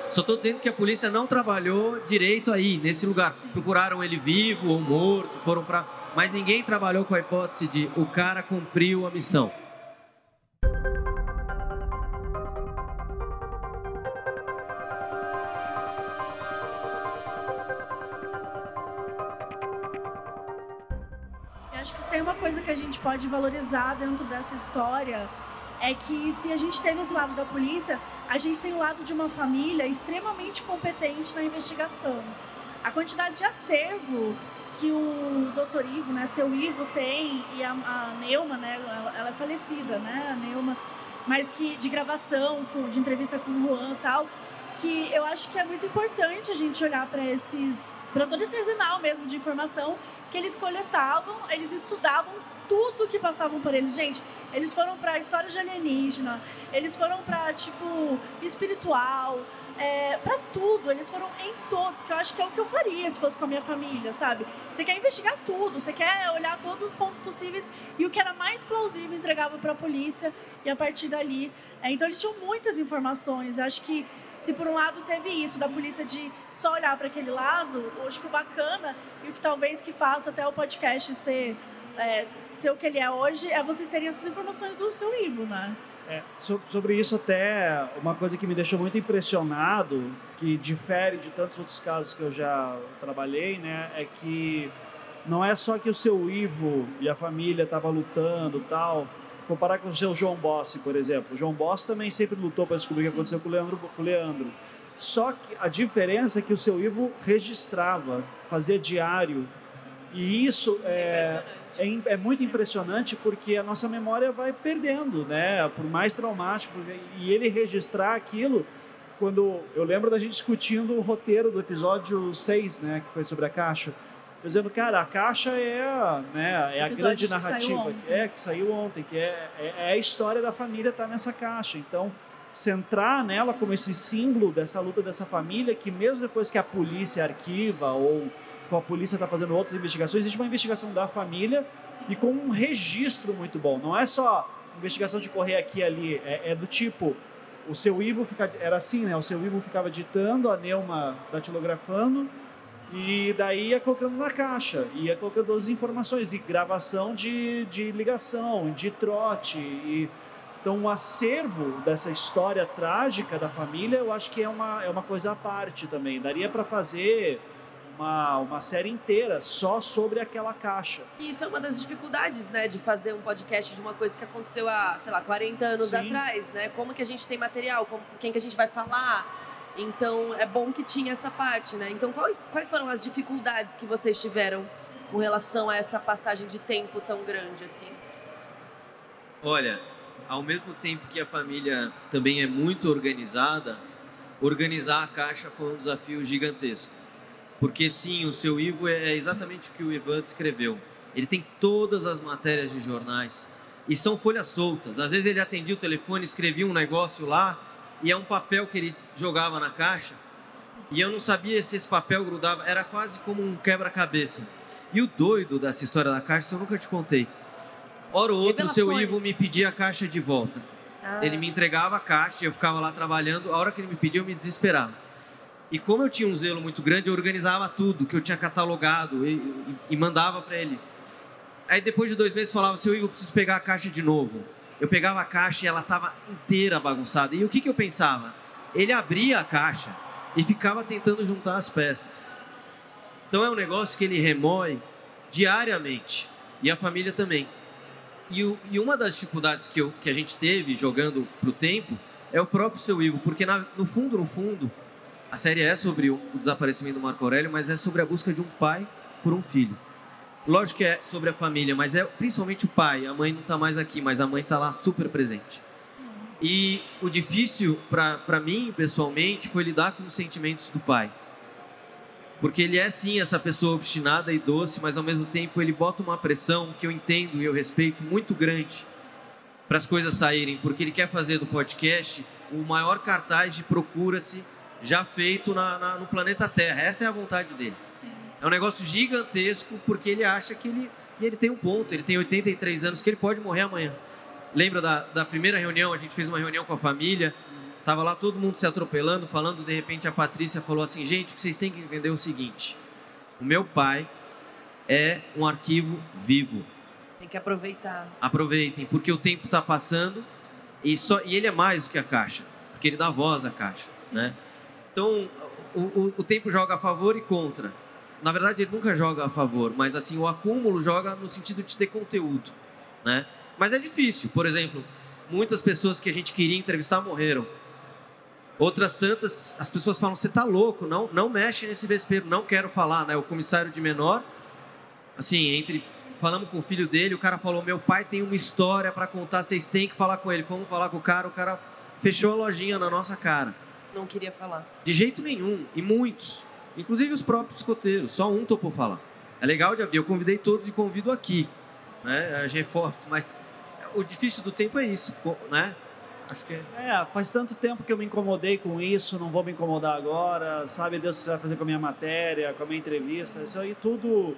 Só estou dizendo que a polícia não trabalhou direito aí, nesse lugar. Procuraram ele vivo ou morto, foram para. Mas ninguém trabalhou com a hipótese de o cara cumpriu a missão. Pode valorizar dentro dessa história é que se a gente teve esse lado da polícia, a gente tem o lado de uma família extremamente competente na investigação. A quantidade de acervo que o doutor Ivo, né, seu Ivo tem e a, a Neuma, né, ela, ela, é falecida, né, a Neuma, mas que de gravação, com, de entrevista com o Juan e tal, que eu acho que é muito importante a gente olhar para esses, para todo esse arsenal mesmo de informação que eles coletavam, eles estudavam tudo que passavam por eles. Gente, eles foram para história de alienígena, eles foram para tipo espiritual, é, para tudo. Eles foram em todos, que eu acho que é o que eu faria se fosse com a minha família, sabe? Você quer investigar tudo, você quer olhar todos os pontos possíveis e o que era mais plausível entregava para a polícia e a partir dali. É, então eles tinham muitas informações. Eu acho que se por um lado teve isso da polícia de só olhar para aquele lado, acho que o bacana e o que talvez que faça até o podcast ser é, ser o que ele é hoje, é vocês terem essas informações do seu livro, né? É, sobre isso até uma coisa que me deixou muito impressionado, que difere de tantos outros casos que eu já trabalhei, né, é que não é só que o seu Ivo e a família estavam lutando tal, comparar com o seu João Bossi, por exemplo. O João Bossi também sempre lutou para descobrir Sim. o que aconteceu com o Leandro, com o Leandro. Só que a diferença é que o seu Ivo registrava, fazia diário. E isso é, é, é, muito impressionante porque a nossa memória vai perdendo, né? Por mais traumático. E ele registrar aquilo, quando eu lembro da gente discutindo o roteiro do episódio 6, né? Que foi sobre a caixa. Dizendo, cara, a caixa é, né, é a grande narrativa. Que é, que saiu ontem, que é, é, é a história da família tá nessa caixa. Então, centrar nela como esse símbolo dessa luta dessa família, que mesmo depois que a polícia arquiva ou a polícia está fazendo outras investigações, existe uma investigação da família e com um registro muito bom. Não é só investigação de correr aqui e ali, é, é do tipo, o seu Ivo fica, era assim, né? O seu Ivo ficava ditando, a Neuma datilografando, e daí ia colocando na caixa, ia colocando as informações, e gravação de, de ligação, de trote, e... Então, o acervo dessa história trágica da família, eu acho que é uma, é uma coisa à parte também. Daria para fazer uma, uma série inteira só sobre aquela caixa. E isso é uma das dificuldades, né, de fazer um podcast de uma coisa que aconteceu há, sei lá, 40 anos Sim. atrás, né? Como que a gente tem material, com quem que a gente vai falar. Então, é bom que tinha essa parte, né? Então, quais, quais foram as dificuldades que vocês tiveram com relação a essa passagem de tempo tão grande assim? Olha, ao mesmo tempo que a família também é muito organizada, organizar a caixa foi um desafio gigantesco. Porque sim, o seu Ivo é exatamente o que o Ivan descreveu. Ele tem todas as matérias de jornais e são folhas soltas. Às vezes ele atendia o telefone, escrevia um negócio lá e é um papel que ele jogava na caixa e eu não sabia se esse papel grudava, era quase como um quebra-cabeça. E o doido dessa história da caixa, eu nunca te contei. Hora ou outra, o seu Ivo me pedia a caixa de volta. Ah. Ele me entregava a caixa, eu ficava lá trabalhando. A hora que ele me pedia, eu me desesperava. E como eu tinha um zelo muito grande, eu organizava tudo que eu tinha catalogado e, e, e mandava para ele. Aí depois de dois meses falava, seu Igor, preciso pegar a caixa de novo. Eu pegava a caixa e ela estava inteira bagunçada. E o que, que eu pensava? Ele abria a caixa e ficava tentando juntar as peças. Então é um negócio que ele remói diariamente. E a família também. E, o, e uma das dificuldades que, eu, que a gente teve jogando pro tempo é o próprio seu Igor. Porque na, no fundo, no fundo, a série é sobre o, desaparecimento do Marco Aurélio, mas é sobre a busca de um pai por um filho. Lógico que é sobre a família, mas é principalmente o pai. A mãe não está mais aqui, mas a mãe está lá super presente. E o difícil para mim, pessoalmente, foi lidar com os sentimentos do pai. Porque ele é sim essa pessoa obstinada e doce, mas ao mesmo tempo ele bota uma pressão que eu entendo e eu respeito muito grande para as coisas saírem, porque ele quer fazer do podcast o maior cartaz de procura-se já feito na, na, no planeta Terra. Essa é a vontade dele. Sim. É um negócio gigantesco porque ele acha que ele. E ele tem um ponto, ele tem 83 anos, que ele pode morrer amanhã. Lembra da, da primeira reunião? A gente fez uma reunião com a família, tava lá todo mundo se atropelando, falando. De repente a Patrícia falou assim: gente, o que vocês têm que entender é o seguinte: o meu pai é um arquivo vivo. Tem que aproveitar. Aproveitem, porque o tempo está passando e, só, e ele é mais do que a caixa, porque ele dá voz à caixa. Né? Então, o, o, o tempo joga a favor e contra na verdade ele nunca joga a favor, mas assim o acúmulo joga no sentido de ter conteúdo, né? Mas é difícil, por exemplo, muitas pessoas que a gente queria entrevistar morreram. Outras tantas, as pessoas falam: "Você tá louco? Não, não mexe nesse vespeiro, não quero falar", né? O comissário de menor, assim, entre falamos com o filho dele, o cara falou: "Meu pai tem uma história para contar, vocês têm que falar com ele". Fomos falar com o cara, o cara fechou a lojinha na nossa cara. Não queria falar. De jeito nenhum, e muitos. Inclusive os próprios escoteiros, só um topou falar. É legal de abrir, eu convidei todos e convido aqui, né? As reforços, mas o difícil do tempo é isso, né? Acho que é. é, faz tanto tempo que eu me incomodei com isso, não vou me incomodar agora. Sabe Deus o que você vai fazer com a minha matéria, com a minha entrevista. Isso aí tudo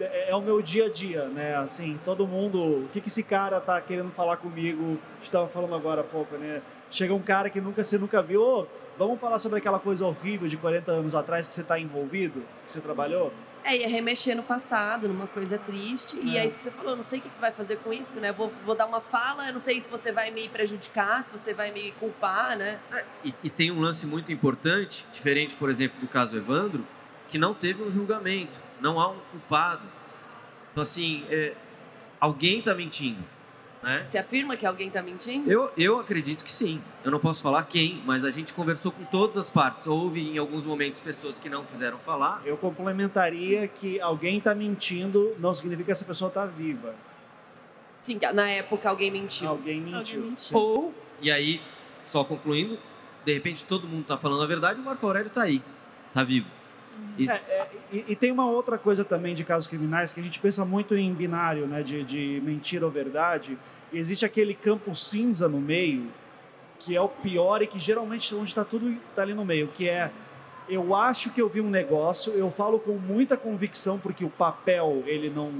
é, é o meu dia a dia, né? Assim, todo mundo. O que, que esse cara tá querendo falar comigo? A gente estava falando agora há pouco, né? Chega um cara que nunca você nunca viu. Oh, Vamos falar sobre aquela coisa horrível de 40 anos atrás que você está envolvido, que você trabalhou? É, ia remexer no passado, numa coisa triste. É. E é isso que você falou, eu não sei o que você vai fazer com isso, né? Vou, vou dar uma fala, eu não sei se você vai me prejudicar, se você vai me culpar, né? É, e, e, tem um lance muito importante, diferente, por exemplo, do caso Evandro, que não teve um julgamento, não há um culpado. Então, assim, é, alguém está mentindo. Né? Você afirma que alguém está mentindo? Eu, eu acredito que sim. Eu não posso falar quem, mas a gente conversou com todas as partes. Houve em alguns momentos pessoas que não quiseram falar. Eu complementaria que alguém está mentindo não significa que essa pessoa está viva. Sim, na época alguém mentiu. Alguém mentiu. Alguém mentiu. Ou, e aí, só concluindo, de repente todo mundo está falando a verdade e o Marco Aurélio está aí, está vivo. É, é, e, e, tem uma outra coisa também de casos criminais que a gente pensa muito em binário, né, de, de mentira ou verdade existe aquele campo cinza no meio, que é o pior e que geralmente onde está tudo tá ali no meio, que é eu acho que eu vi um negócio, eu falo com muita convicção porque o papel ele não,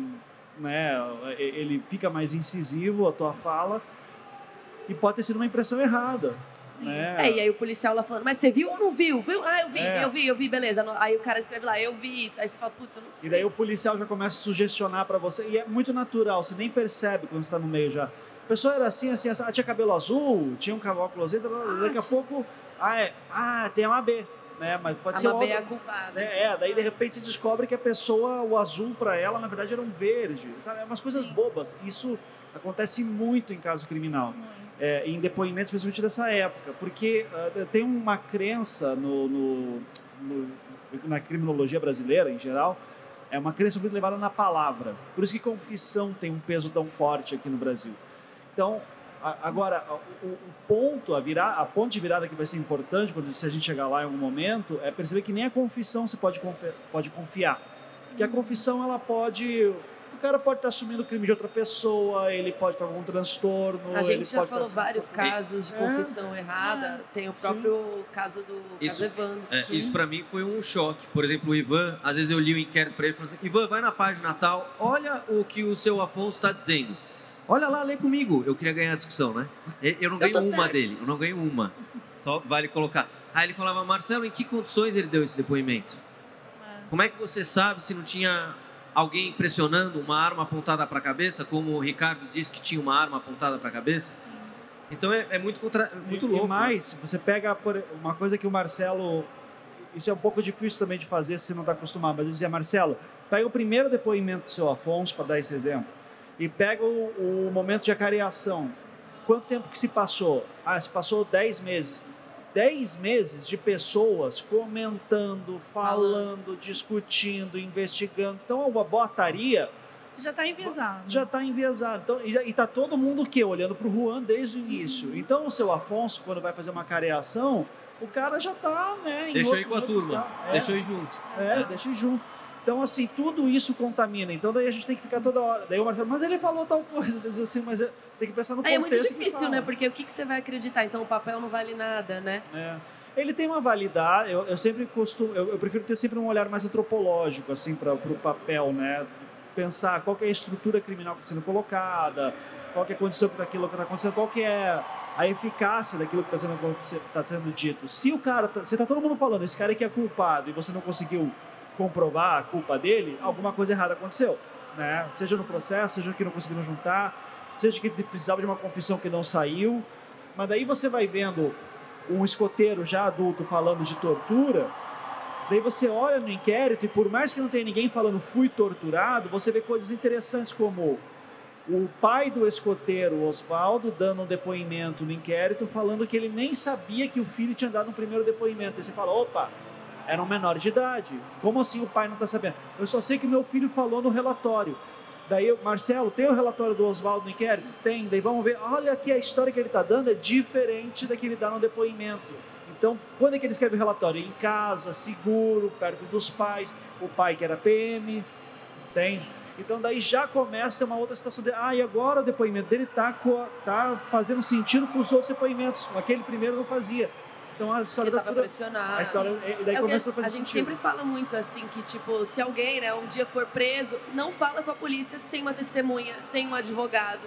né, ele fica mais incisivo a tua fala e pode ter sido uma impressão errada. Né? É, e aí o policial lá falando, mas você viu ou não viu? viu? Ah, eu vi, é. eu vi, eu vi, beleza. Aí o cara escreve lá, eu vi isso. Aí você fala, putz, eu não sei. E daí o policial já começa a sugestionar para você. E é muito natural, você nem percebe quando está no meio já. A pessoa era assim, assim, assim ah, tinha cabelo azul, tinha um cavalo azul, daqui a pouco, ah, é, ah, tem uma B. Né? Mas pode a ser outra, é a culpada. Né? É, daí de repente se descobre que a pessoa, o azul para ela, na verdade era um verde. Sabe? É umas coisas Sim. bobas. Isso acontece muito em caso criminal. É, em depoimentos, principalmente dessa época. Porque uh, tem uma crença no, no, no, na criminologia brasileira, em geral, é uma crença muito levada na palavra. Por isso que confissão tem um peso tão forte aqui no Brasil. Então, agora, o, ponto, a, virar, a ponte de virada que vai ser importante quando se a gente chegar lá em algum momento é perceber que nem a confissão se pode, pode confiar. Porque a confissão ela pode o cara pode estar assumindo o crime de outra pessoa, ele pode estar com um transtorno. A ele gente já pode falou vários casos de É. confissão errada. Tem o próprio caso do Isso- caso Evandro. É, isso pra mim foi um choque. Por exemplo, o Ivan, às vezes eu li o inquérito pra ele falando assim, Ivan, vai na página tal, olha o que o seu Afonso está dizendo. Olha lá, lê comigo. Eu queria ganhar a discussão, né? Eu não ganho tô uma certo. dele, eu não ganho uma. Só vale colocar. Aí ele falava, Marcelo, em que condições ele deu esse depoimento? Como é que você sabe se não tinha alguém pressionando uma arma apontada para a cabeça, como o Ricardo disse que tinha uma arma apontada para a cabeça? Então é, é muito, contra... muito e, louco. E mais, você pega por- uma coisa que o Marcelo. Isso é um pouco difícil também de fazer se você não está acostumado, mas eu dizia, Marcelo, pega o primeiro depoimento do seu Afonso, para dar esse exemplo, e pega o, o momento de acareação. Quanto tempo que se passou? Ah, se passou 10 meses. 10 meses de pessoas comentando, falando, discutindo, investigando. Então, a boataria Você já tá enviesado. já está enviesado. Então, e, já- e tá todo mundo o quê? Olhando para o Juan desde o início. Então, o seu Afonso, quando vai fazer uma careação, o cara já está, né? em Deixa eu ir com a turma. É, deixa eu ir junto. É, deixa ir junto. Então, assim, tudo isso contamina. Então, daí a gente tem que ficar toda hora. Daí o Marcelo, mas ele falou tal coisa. Diz assim, mas é- você tem que pensar no Aí contexto. é muito que difícil, fala. né? Porque o que, que você vai acreditar? Então o papel não vale nada, né? É. Ele tem uma validade, eu, eu sempre costumo, eu, eu prefiro ter sempre um olhar mais antropológico, assim, para o papel, né? Pensar qual que é a estrutura criminal que está sendo colocada, qual que é a condição daquilo que está acontecendo, qual que é a eficácia daquilo que está sendo, tá sendo dito. Se o cara, tá, se tá todo mundo falando, esse cara aqui é culpado e você não conseguiu comprovar a culpa dele, alguma coisa errada aconteceu, né? Seja no processo, seja que não conseguiram juntar, seja que precisava de uma confissão que não saiu, mas daí você vai vendo um escoteiro já adulto falando de tortura, daí você olha no inquérito e por mais que não tenha ninguém falando fui torturado, você vê coisas interessantes como o pai do escoteiro, Oswaldo, dando um depoimento no inquérito falando que ele nem sabia que o filho tinha dado um primeiro depoimento. Aí você fala, opa, era um menor de idade. Como assim o pai não está sabendo? Eu só sei que meu filho falou no relatório. Daí, eu, Marcelo, tem o relatório do Oswaldo no inquérito? Tem. Daí vamos ver. Olha que a história que ele está dando é diferente da que ele dá no depoimento. Então, quando é que ele escreve o relatório? Em casa, seguro, perto dos pais. O pai que era PM, entende? Então, daí já começa uma outra situação. De, ah, e agora o depoimento dele está tá fazendo sentido com os outros depoimentos. Aquele primeiro não fazia. Então, a história Porque da tava pressionado. a história, e daí É começa a fazer a gente sentido. sempre fala muito assim que tipo se alguém né um dia for preso não fala com a polícia sem uma testemunha sem um advogado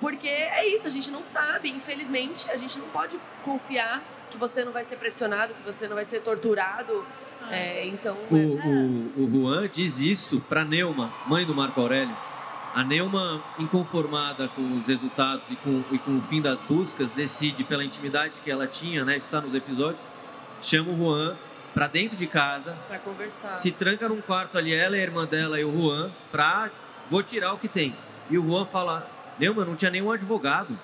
porque é isso a gente não sabe infelizmente a gente não pode confiar que você não vai ser pressionado que você não vai ser torturado é, então O, é, o, o Juan diz isso pra Neuma, mãe do Marco Aurélio. A Neuma, inconformada com os resultados e com, e com o fim das buscas, decide, pela intimidade que ela tinha, né, está nos episódios, chama o Juan pra dentro de casa, para conversar se tranca num quarto ali, ela e a irmã dela e o Juan, pra vou tirar o que tem. E o Juan fala, Neuma, não tinha nenhum advogado.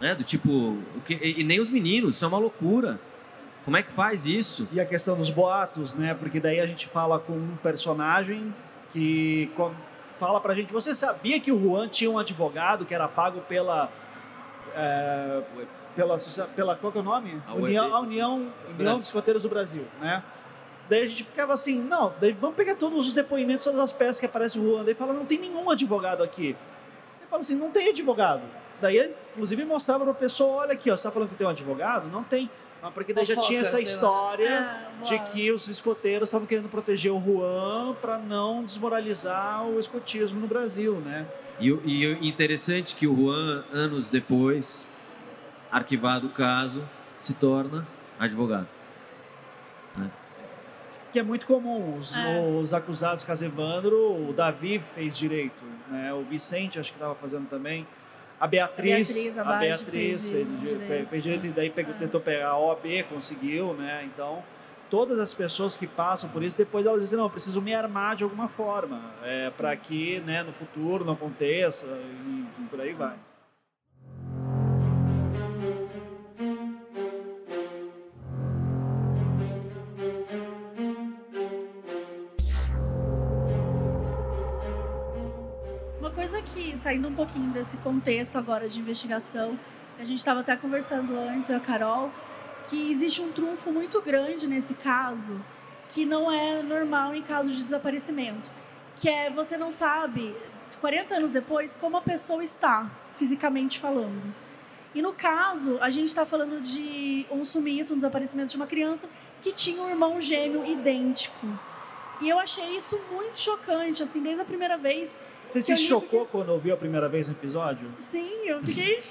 Né, do tipo, o que, e, e nem os meninos, isso é uma loucura. Como é que faz isso? E a questão dos boatos, né? Porque daí a gente fala com um personagem que fala pra gente, você sabia que o Juan tinha um advogado que era pago pela... é, pela, pela qual que é o nome? A União, a União, União dos Escoteiros do Brasil, né? Daí a gente ficava assim, não, daí vamos pegar todos os depoimentos, todas as peças que aparece o Juan. Daí fala, não tem nenhum advogado aqui. Ele fala assim, não tem advogado. Daí, inclusive, mostrava pra pessoa, olha aqui, ó, você tá falando que tem um advogado? Não tem. Mas porque daí já tinha essa história É, de que os escoteiros estavam querendo proteger o Juan para não desmoralizar o escotismo no Brasil, né? E, o- e interessante que o Juan, anos depois, arquivado o caso, se torna advogado. Que é muito comum. Os, É. os acusados Casevandro, o Davi fez direito, né? O Vicente acho que estava fazendo também. A Beatriz, Beatriz a Abad Beatriz fez fez, direito. fez, fez direito e daí pegou- tentou pegar a OAB, conseguiu, né? Então, todas as pessoas que passam por isso, depois elas dizem, não, eu preciso me armar de alguma forma, é, para que né, no futuro não aconteça e, e por aí vai. Coisa que, saindo um pouquinho desse contexto agora de investigação, a gente estava até conversando antes, eu a Carol, que existe um trunfo muito grande nesse caso, que não é normal em casos de desaparecimento. que é você não sabe, 40 anos depois, como a pessoa está, fisicamente falando. E no caso, a gente está falando de um sumiço, um desaparecimento de uma criança que tinha um irmão gêmeo idêntico. E eu achei isso muito chocante, assim, desde a primeira vez. Você se chocou quando ouviu a primeira vez o episódio? Sim, eu fiquei.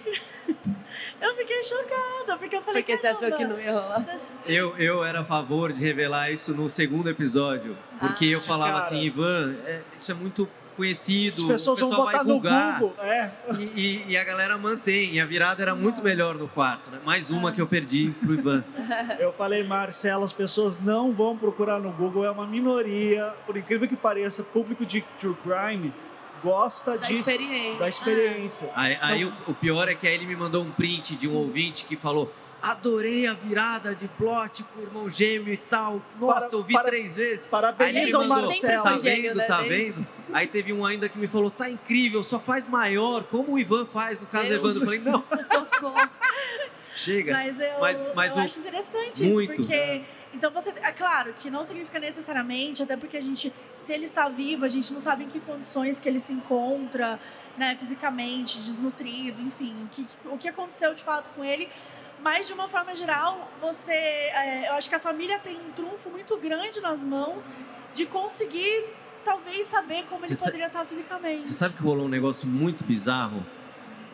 eu fiquei chocada, porque eu falei. Porque você achou que não ia rolar? Eu, eu era a favor de revelar isso no segundo episódio. Porque ah, eu falava cara. assim, Ivan, é, isso é muito conhecido. As pessoas vão botar no Google. É. E, e, e, a galera mantém. E a virada era muito melhor no quarto. Né? Mais uma que eu perdi pro Ivan. Eu falei, Marcelo, as pessoas não vão procurar no Google. É uma minoria. Por incrível que pareça, público de True Crime gosta da de, experiência. da experiência. Aí, aí então, o, o pior é que aí ele me mandou um print de um ouvinte que falou adorei a virada de plot com o irmão gêmeo e tal. Nossa, para, ouvi para, três vezes. Parabéns ao Marcelo. Tá vendo, né, tá vendo? Aí teve um ainda que me falou, tá incrível, só faz maior, como o Ivan faz no caso Deus. do Evandro. Eu falei, não. Socorro. Chega. Mas eu, mas, mas eu o... acho interessante muito. isso, porque... Então você, é claro que não significa necessariamente, até porque a gente, se ele está vivo, a gente não sabe em que condições que ele se encontra, né, fisicamente, desnutrido, enfim, o que, o que aconteceu de fato com ele. Mas, de uma forma geral, você. É, eu acho que a família tem um trunfo muito grande nas mãos de conseguir, talvez, saber como ele poderia estar fisicamente. Você sabe que rolou um negócio muito bizarro?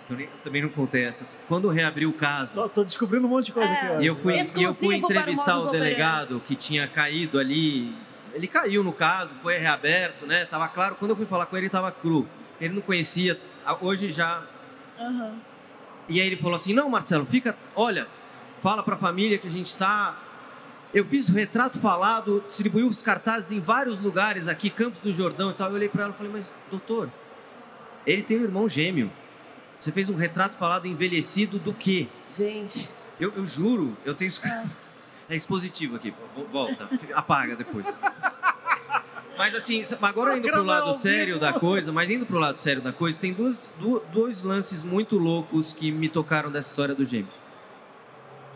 Eu, nem, eu também não contei essa. Quando reabriu o caso. Tô, tô descobrindo um monte de coisa é, aqui. E eu fui, e eu fui entrevistar o, o delegado que tinha caído ali. Ele caiu no caso, foi reaberto, né? Tava claro. Quando eu fui falar com ele, ele tava cru. Ele não conhecia. Hoje já. Uhum. E aí ele falou assim: Não, Marcelo, fica, olha, fala para a família que a gente está. Eu fiz o retrato falado, distribuí os cartazes em vários lugares aqui, Campos do Jordão e tal. Eu olhei para ela e falei: Mas, doutor, ele tem um irmão gêmeo. Você fez um retrato falado envelhecido do quê? Gente. Eu, eu juro, eu tenho isso. É. expositivo aqui. Volta, apaga depois. Mas assim, agora indo pro lado sério da coisa, mas indo pro lado sério da coisa, tem dois, dois lances muito loucos que me tocaram dessa história do Gêmeos.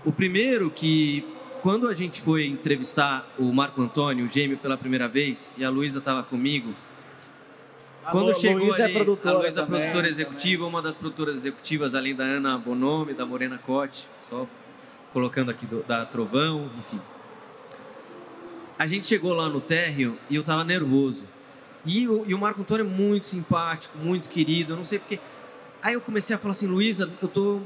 O primeiro que quando a gente foi entrevistar o Marco Antônio, o gêmeo, pela primeira vez, e a Luísa estava comigo, quando Lu, chegou Luiz é ali, é a Luísa é produtora executiva, também. uma das produtoras executivas, além da Ana Bonome, da Morena Cote, só colocando aqui do, da Trovão, enfim. A gente chegou lá no térreo e eu tava nervoso. E o, e o Marco Antônio é muito simpático, muito querido, eu não sei porque. Aí eu comecei a falar assim, Luísa, eu tô.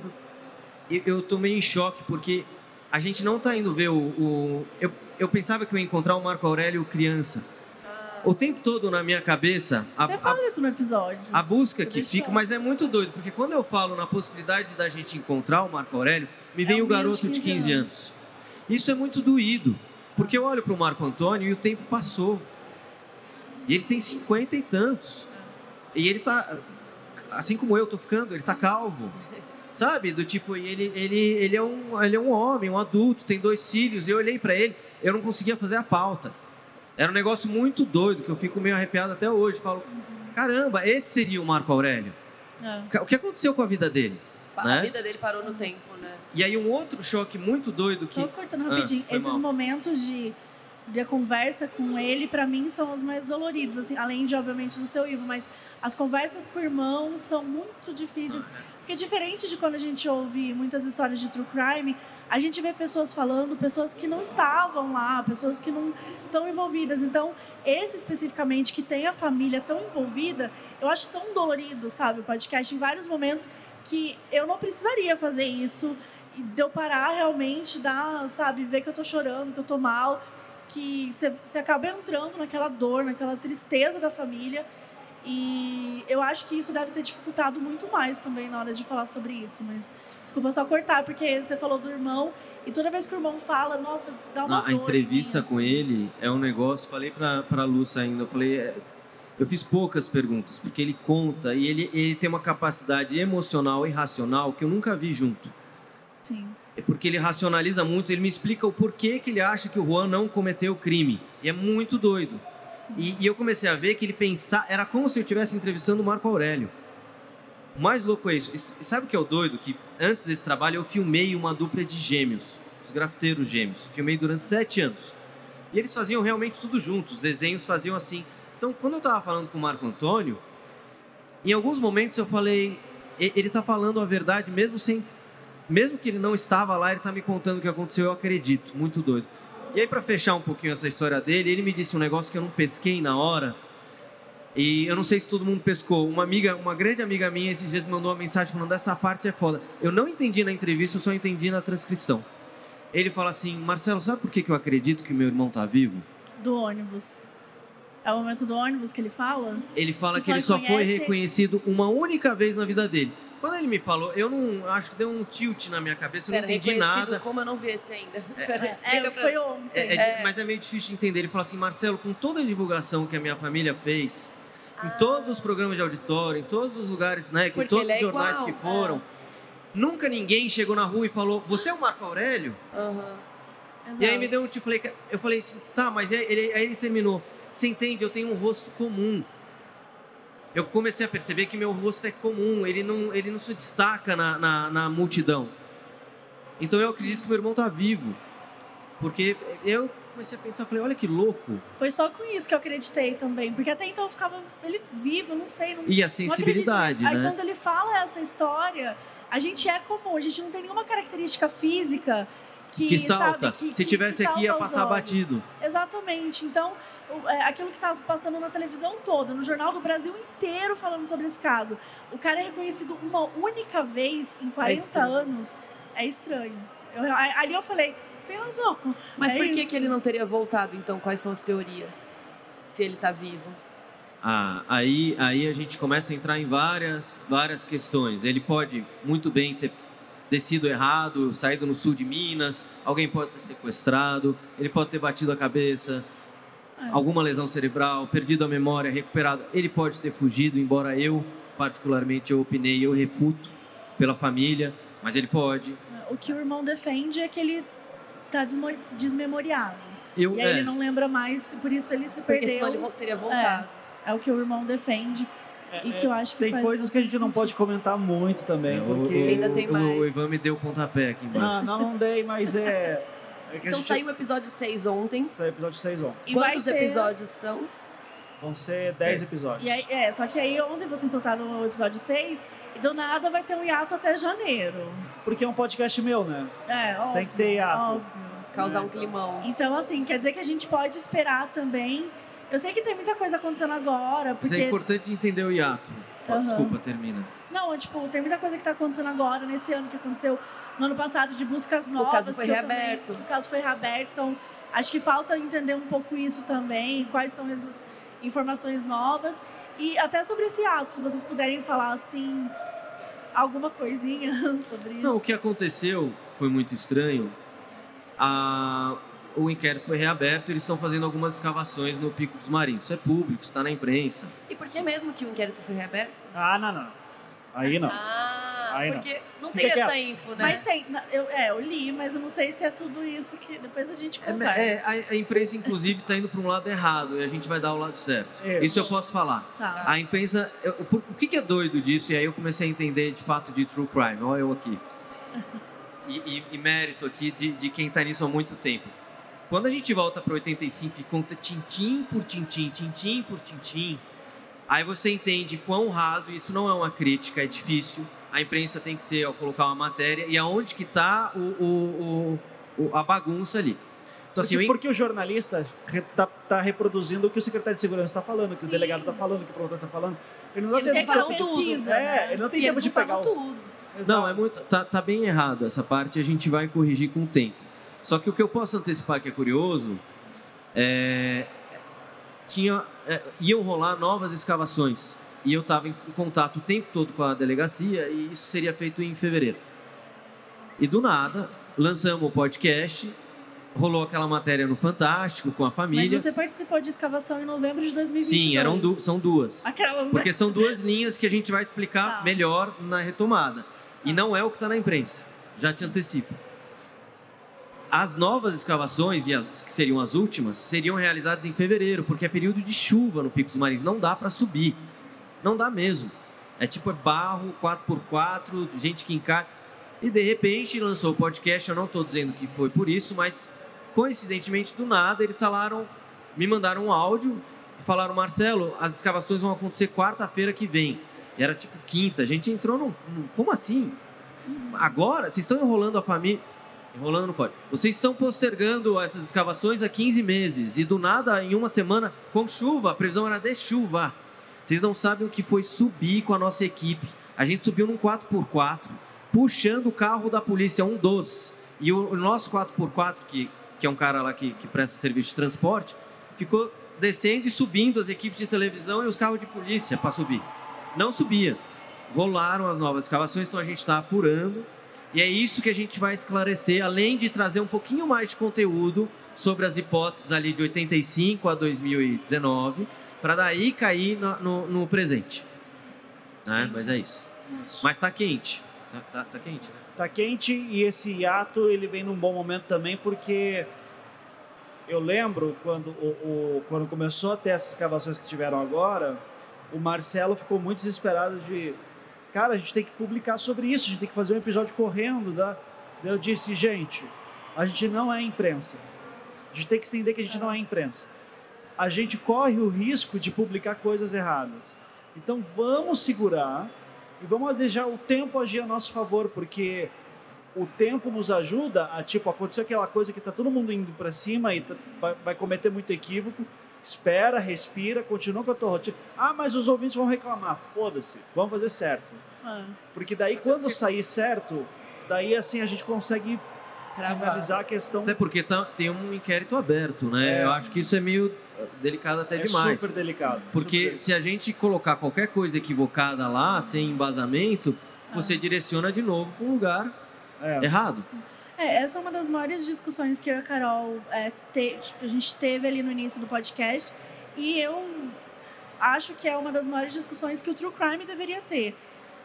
Eu, eu tô meio em choque, porque a gente não tá indo ver o. o eu, eu pensava que eu ia encontrar o Marco Aurélio criança. O tempo todo na minha cabeça. A, Você fala a, isso no episódio. A busca que fica, mas é muito doido, porque quando eu falo na possibilidade da gente encontrar o Marco Aurélio, me é vem o garoto de 15 anos. anos. Isso é muito doído. Porque eu olho para o Marco Antônio e o tempo passou. E ele tem cinquenta e tantos. E ele tá, assim como eu tô ficando, ele tá calvo. Sabe? Do tipo, ele, ele, ele, é um, ele é um homem, um adulto, tem dois filhos. E eu olhei para ele, eu não conseguia fazer a pauta. Era um negócio muito doido, que eu fico meio arrepiado até hoje. Falo, caramba, esse seria o Marco Aurélio. É. O que aconteceu com a vida dele? A né? vida dele parou no tempo, né? E aí um outro choque muito doido que... Só cortando rapidinho. Ah, Esses mal. momentos de, de conversa com ele, para mim, são os mais doloridos. Assim, além de, obviamente, do seu Ivo. Mas as conversas com o irmão são muito difíceis. Ah, né? Porque diferente de quando a gente ouve muitas histórias de true crime, a gente vê pessoas falando, pessoas que não estavam lá, pessoas que não estão envolvidas. Então, esse especificamente que tem a família tão envolvida, eu acho tão dolorido, sabe, o podcast em vários momentos que eu não precisaria fazer isso de eu parar realmente, dar, sabe, ver que eu tô chorando, que eu tô mal, que você acaba entrando naquela dor, naquela tristeza da família. E eu acho que isso deve ter dificultado muito mais também na hora de falar sobre isso, mas desculpa só cortar, porque você falou do irmão e toda vez que o irmão fala, nossa, dá uma Não, A entrevista com ele é um negócio, falei pra, pra Lúcia ainda, eu falei, é, eu fiz poucas perguntas, porque ele conta e ele, ele tem uma capacidade emocional e racional que eu nunca vi junto. Sim. É porque ele racionaliza muito, ele me explica o porquê que ele acha que o Juan não cometeu o crime. E é muito doido. E, e, eu comecei a ver que ele pensar. Era como se eu estivesse entrevistando o Marco Aurélio. O mais louco é isso. E sabe o que é o doido? Que antes desse trabalho eu filmei uma dupla de gêmeos, os grafiteiros gêmeos. Filmei durante sete anos. E eles faziam realmente tudo juntos. Os desenhos faziam assim Então, quando eu tava falando com o Marco Antônio, em alguns momentos eu falei, "E- ele tá falando a verdade mesmo sem mesmo que ele não estava lá, ele tá me contando o que aconteceu, eu acredito, muito doido. E aí para fechar um pouquinho essa história dele, ele me disse um negócio que eu não pesquei na hora. E eu não sei se todo mundo pescou. Uma amiga, uma grande amiga minha esses dias me mandou uma mensagem falando essa parte é foda. Eu não entendi na entrevista, eu só entendi na transcrição. Ele fala assim: "Marcelo, sabe por que que eu acredito que meu irmão tá vivo?" Do ônibus. É o momento do ônibus que ele fala? Ele fala Você que ele só só foi conhece- reconhecido uma única vez na vida dele. Quando ele me falou, eu não acho que deu um tilt na minha cabeça, eu Pera, não entendi nada. Como eu não vi esse ainda. É, explica é, pra foi ontem. É, é- É. Mas é meio difícil de entender. Ele falou assim, Marcelo, com toda a divulgação que a minha família fez, em Ah. todos os programas de auditório, em todos os lugares, né, que Porque todos ele os é jornais igual, que foram, nunca ninguém chegou na rua e falou, você é o Marco Aurélio? Aham. E aí me deu um falei, eu falei assim, tá, mas aí ele, aí ele terminou. Você entende? Eu tenho um rosto comum. Eu comecei a perceber que meu rosto é comum, ele não, ele não se destaca na, na, na multidão. Então eu acredito que meu irmão tá vivo. Porque eu comecei a pensar, falei, olha que louco. Foi só com isso que eu acreditei também. Porque até então eu ficava ele vivo, não sei. Não, E a sensibilidade, nisso. Aí né? quando ele fala essa história, a gente é comum, a gente não tem nenhuma característica física que, Que salta. sabe, que- Se que- tivesse que aqui, ia passar olhos. batido. Exatamente. Então, aquilo que está passando na televisão toda, no jornal do Brasil inteiro falando sobre esse caso. O cara é reconhecido uma única vez em 40 estranho. anos. É estranho. Eu- ali eu falei, tem razão. Mas É por que, isso. que ele não teria voltado, então? Quais são as teorias? Se ele tá vivo. Ah, aí, aí a gente começa a entrar em várias, várias questões. Ele pode muito bem ter descido errado, saído no sul de Minas, alguém pode ter sequestrado, ele pode ter batido a cabeça, É. alguma lesão cerebral, perdido a memória, recuperado. Ele pode ter fugido, embora eu, particularmente, eu opinei, eu refuto pela família, mas ele pode. O que o irmão defende é que ele tá desmo- desmemoriado. Eu, E aí é, ele não lembra mais, por isso ele se Porque ele perdeu. vo- teria voltado. É o que o irmão defende É, e é, que eu acho que tem faz coisas que a gente não pode comentar muito também, é, o, porque... o- ainda tem o- mais. o Ivan me deu o pontapé aqui embaixo. Não, não, não dei, mas é... é Então gente- saiu o episódio 6 ontem. Saiu episódio 6 ontem. E Quantos ter- episódios são? Vão ser 10 É. episódios. E aí, é, só que aí ontem vocês soltaram o episódio 6 e do nada vai ter um hiato até janeiro. Porque é um podcast meu, né? É, óbvio. Tem que ter hiato. óbvio. Causar um climão. Então, assim, quer dizer que a gente pode esperar também. Eu sei que tem muita coisa acontecendo agora, Mas porque. é importante entender o hiato. Aham. Desculpa, termina. Não, tipo, tem muita coisa que tá acontecendo agora, nesse ano que aconteceu no ano passado, de buscas novas. caso foi que eu também- reaberto. o caso foi reaberto. Então, acho que falta entender um pouco isso também, quais são essas informações novas. E até sobre esse ato, se vocês puderem falar, assim, alguma coisinha sobre isso. Não, o que aconteceu foi muito estranho. A- O inquérito foi reaberto e eles estão fazendo algumas escavações no Pico dos Marins. Isso é público, está na imprensa. E por que mesmo que o inquérito foi reaberto? Ah, não, não. Aí não. Ah, Aí não. porque não Fica tem quieto. essa info, né? Mas tem, eu, é, eu li, mas eu não sei se é tudo isso que depois a gente É, conversa. é, a, a imprensa, inclusive, está indo para um lado errado e a gente vai dar o lado certo. Isso. Isso eu posso falar. Tá. A imprensa. eu- por- o que, que é doido disso? E aí eu comecei a entender de fato de true crime. Olha eu aqui. E, e- e mérito aqui de, de quem está nisso há muito tempo. Quando a gente volta para 85 e conta tintim por tintim, tintim por tintim, aí você entende quão raso, isso não é uma crítica, é difícil. A imprensa tem que ser, ó, colocar uma matéria e aonde que está o, o- o- o- a bagunça ali. Então, assim, Porque, porque o jornalista está reproduzindo o que o secretário de segurança está falando, o que Sim. o delegado está falando, o que o promotor está falando. Ele não tem Tem tempo de pesquisa. É, né? ele não tem e tempo de pegar os... tudo. Não, é muito. Tá, tá bem errado essa parte, a gente vai corrigir com o tempo. Só que o que eu posso antecipar que é curioso é. Tinha, é, iam rolar novas escavações. E eu estava em contato o tempo todo com a delegacia e isso seria feito em fevereiro. E do nada, lançamos o podcast, rolou aquela matéria no Fantástico com a Mas família. você participou de escavação em novembro de 2022. Sim, eram du são duas. Aquelas, né? Porque são duas linhas que a gente vai explicar Tá. melhor na retomada. E Tá. não é o que está na imprensa. Já te antecipo. As novas escavações, e as que seriam as últimas, seriam realizadas em fevereiro, porque é período de chuva no Pico dos Marins. Não dá para subir. Não dá mesmo. É tipo é barro, 4x4, gente que encara. E de repente lançou o podcast. Eu não estou dizendo que foi por isso, mas coincidentemente, do nada, eles falaram, me mandaram um áudio e falaram, Marcelo, as escavações vão acontecer quarta-feira que vem. E era tipo quinta. A gente entrou num. num como assim? Agora? Vocês estão enrolando a família. Enrolando não pode. Vocês estão postergando essas escavações há 15 meses e do nada, em uma semana, com chuva, a previsão era de chuva. Vocês não sabem o que foi subir com a nossa equipe. A gente subiu num 4x4, puxando o carro da polícia, um dos. E o, nosso 4x4, que, que é um cara lá que, que presta serviço de transporte, ficou descendo e subindo as equipes de televisão e os carros de polícia para subir. Não subia. Rolaram as novas escavações, então a gente está apurando. E é isso que a gente vai esclarecer, além de trazer um pouquinho mais de conteúdo sobre as hipóteses ali de 85 a 2019, para daí cair no, no, no presente. Né? Mas é isso. Mas está quente. Tá, tá, tá quente, né? Tá quente e esse hiato ele vem num bom momento também porque eu lembro quando, o, o- quando começou a ter essas escavações que tiveram agora, o Marcelo ficou muito desesperado de cara, a gente tem que publicar sobre isso, a gente tem que fazer um episódio correndo, tá? Eu disse, gente, a gente não é imprensa. A gente tem que entender que a gente não é imprensa. A gente corre o risco de publicar coisas erradas. Então vamos segurar e vamos deixar o tempo agir a nosso favor, porque o tempo nos ajuda a, tipo, acontecer aquela coisa que tá todo mundo indo para cima e tá- vai, vai cometer muito equívoco. Espera, respira, continua com a tua rotina. Ah, mas os ouvintes vão reclamar. Foda-se, vamos fazer certo. É. Porque daí, quando sair certo, daí assim a gente consegue finalizar a questão. Até porque tá- tem um inquérito aberto, né? É. Eu acho que isso é meio delicado até É demais. super delicado. Porque super se a gente colocar qualquer coisa equivocada lá, sem embasamento, você direciona de novo para um lugar É. errado. É, essa é uma das maiores discussões que eu e a Carol é, te- tipo, a gente teve ali no início do podcast. E eu acho que é uma das maiores discussões que o True Crime deveria ter.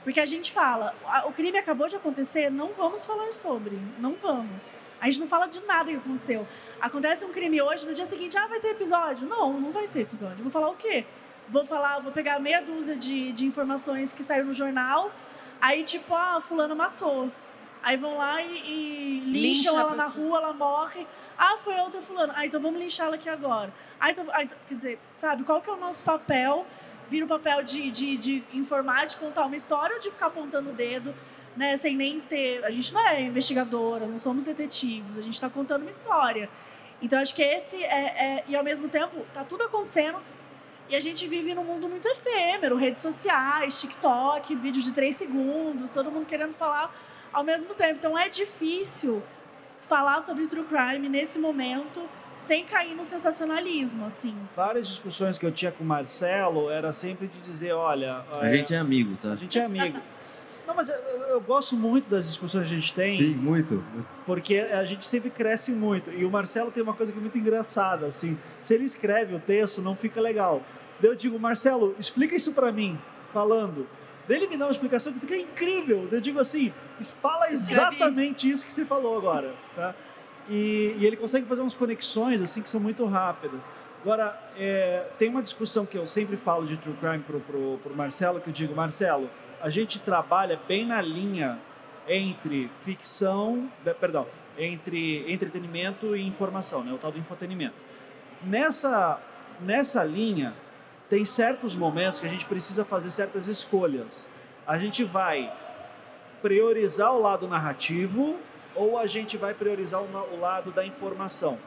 Porque a gente fala, "Ah, o crime acabou de acontecer, não vamos falar sobre. Não vamos. A gente não fala de nada que aconteceu. Acontece um crime hoje, no dia seguinte, ah, vai ter episódio. Não, não vai ter episódio. Vou falar o quê? Vou falar, vou pegar meia dúzia de, de informações que saíram no jornal. Aí, tipo, ah, fulano matou. Aí vão lá e, e Lincha lincham a ela na rua, ela morre. Ah, foi outra fulano. Ah, então vamos linchá-la aqui agora. Ah, então, ah, então- quer dizer, sabe, qual que é o nosso papel? Vira o papel de, de, de informar, de contar uma história ou de ficar apontando o dedo, né? Sem nem ter. A gente não é investigadora, não somos detetives, a gente tá contando uma história. Então acho que esse é, é- E ao mesmo tempo, tá tudo acontecendo. E a gente vive num mundo muito efêmero, redes sociais, TikTok, vídeos de três segundos, todo mundo querendo falar ao mesmo tempo. Então é difícil falar sobre true crime nesse momento sem cair no sensacionalismo, assim. Várias discussões que eu tinha com o Marcelo era sempre de dizer, olha, A gente é amigo, tá? a gente é amigo. Não, mas eu, eu gosto muito das discussões que a gente tem. Sim, muito. muito. porque a gente sempre cresce muito. E o Marcelo tem uma coisa que é muito engraçada, assim, se ele escreve o texto, não fica legal. Daí eu digo, Marcelo, explica isso pra mim, falando. Daí ele me dá uma explicação que fica incrível. Daí eu digo assim, fala exatamente isso que você falou agora, tá? E, e ele consegue fazer umas conexões, assim, que são muito rápidas. Agora, é, tem uma discussão que eu sempre falo de True Crime pro, pro, pro Marcelo, que eu digo, Marcelo, a gente trabalha bem na linha entre ficção, perdão, entre entretenimento e informação, né? O tal do infotenimento. Nessa, nessa linha, tem certos momentos que a gente precisa fazer certas escolhas. A gente vai priorizar o lado narrativo ou a gente vai priorizar o, lado da informação.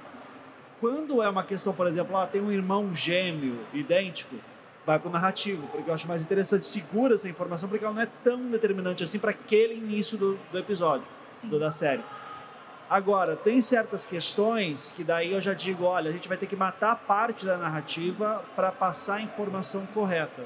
Quando é uma questão, por exemplo, ah, tem um irmão gêmeo idêntico, vai para o narrativo, porque eu acho mais interessante, segura essa informação, porque ela não é tão determinante assim para aquele início do, do episódio, do- da série. Agora, tem certas questões que daí eu já digo, olha, a gente vai ter que matar parte da narrativa para passar a informação correta.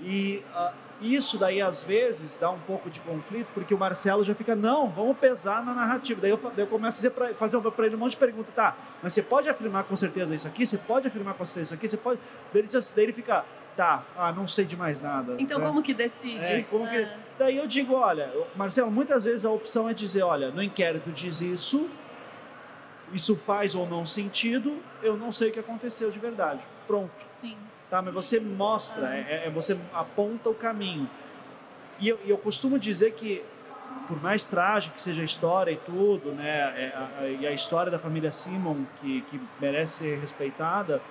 E ah, isso daí, às vezes, dá um pouco de conflito, porque o Marcelo já fica, não, vamos pesar na narrativa. Daí eu, daí eu começo a dizer pra, fazer para ele um monte de perguntas. Tá, mas você pode afirmar com certeza isso aqui? Você pode afirmar com certeza isso aqui? Você pode... Daí ele, já- daí ele fica, tá, ah, não sei de mais nada. Então, né? como que decide? É, como que... Daí eu digo, olha, Marcelo, muitas vezes a opção é dizer, olha, no inquérito diz isso, isso faz ou não sentido, eu não sei o que aconteceu de verdade. Pronto. Sim. Tá, mas você mostra, Ah. é, é- você aponta o caminho. E eu, eu costumo dizer que, por mais trágico que seja a história e tudo, né, é, a- a- e a história da família Simon, que, que merece ser respeitada,